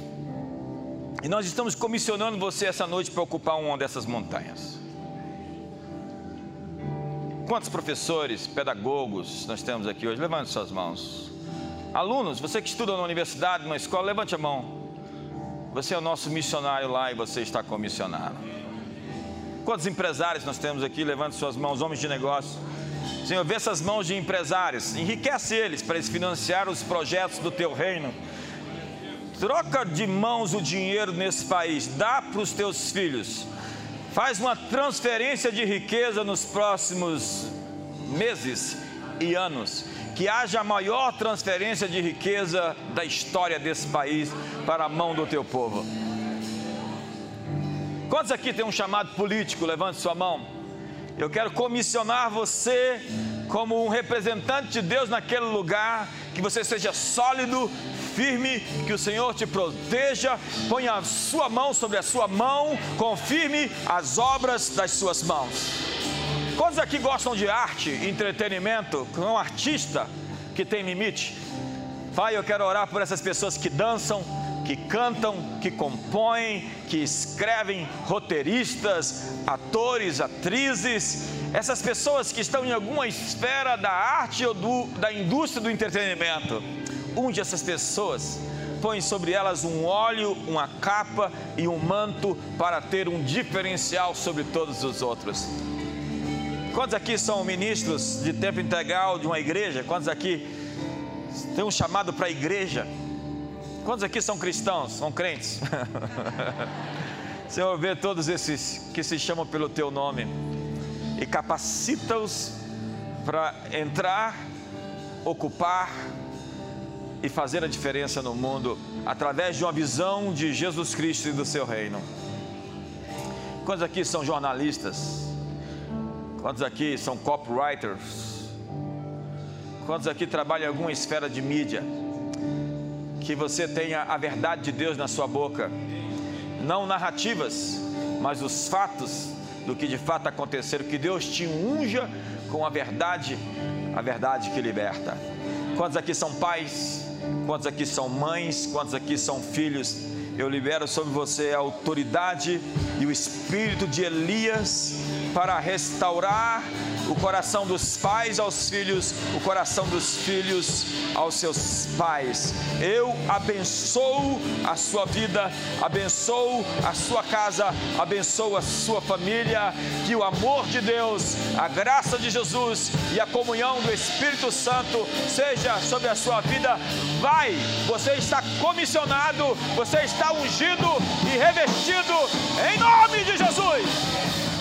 Speaker 1: E nós estamos comissionando você essa noite para ocupar uma dessas montanhas. Quantos professores, pedagogos nós temos aqui hoje? Levante suas mãos. Alunos, você que estuda na universidade, numa escola, levante a mão. Você é o nosso missionário lá e você está comissionado. Quantos empresários nós temos aqui? Levante suas mãos, homens de negócio. Senhor, vê essas mãos de empresários, enriquece eles para eles financiar os projetos do teu reino. Troca de mãos o dinheiro nesse país, dá para os teus filhos, faz uma transferência de riqueza nos próximos meses e anos, que haja a maior transferência de riqueza da história desse país para a mão do teu povo. Quantos aqui tem um chamado político? Levante sua mão. Eu quero comissionar você como um representante de Deus naquele lugar, que você seja sólido, firme, que o Senhor te proteja, ponha a sua mão sobre a sua mão, confirme as obras das suas mãos. Quantos aqui gostam de arte, entretenimento, um artista que tem limite? Pai, eu quero orar por essas pessoas que dançam, que cantam, que compõem, que escrevem, roteiristas, atores, atrizes, essas pessoas que estão em alguma esfera da arte ou do, da indústria do entretenimento. Unge essas pessoas, põe sobre elas um óleo, uma capa e um manto para ter um diferencial sobre todos os outros. Quantos aqui são ministros de tempo integral de uma igreja? Quantos aqui têm um chamado para a igreja? Quantos aqui são cristãos? São crentes? Senhor, vê todos esses que se chamam pelo teu nome e capacita-os para entrar, ocupar e fazer a diferença no mundo através de uma visão de Jesus Cristo e do seu reino. Quantos aqui são jornalistas? Quantos aqui são copywriters? Quantos aqui trabalham em alguma esfera de mídia? que você tenha a verdade de Deus na sua boca, não narrativas, mas os fatos do que de fato aconteceram, que Deus te unja com a verdade, a verdade que liberta. Quantos aqui são pais? Quantos aqui são mães? Quantos aqui são filhos? Eu libero sobre você a autoridade e o espírito de Elias para restaurar o coração dos pais aos filhos, o coração dos filhos aos seus pais. Eu abençoo a sua vida, abençoo a sua casa, abençoo a sua família. Que o amor de Deus, a graça de Jesus e a comunhão do Espírito Santo seja sobre a sua vida. Vai, você está comissionado, você está ungido e revestido em nome de Jesus.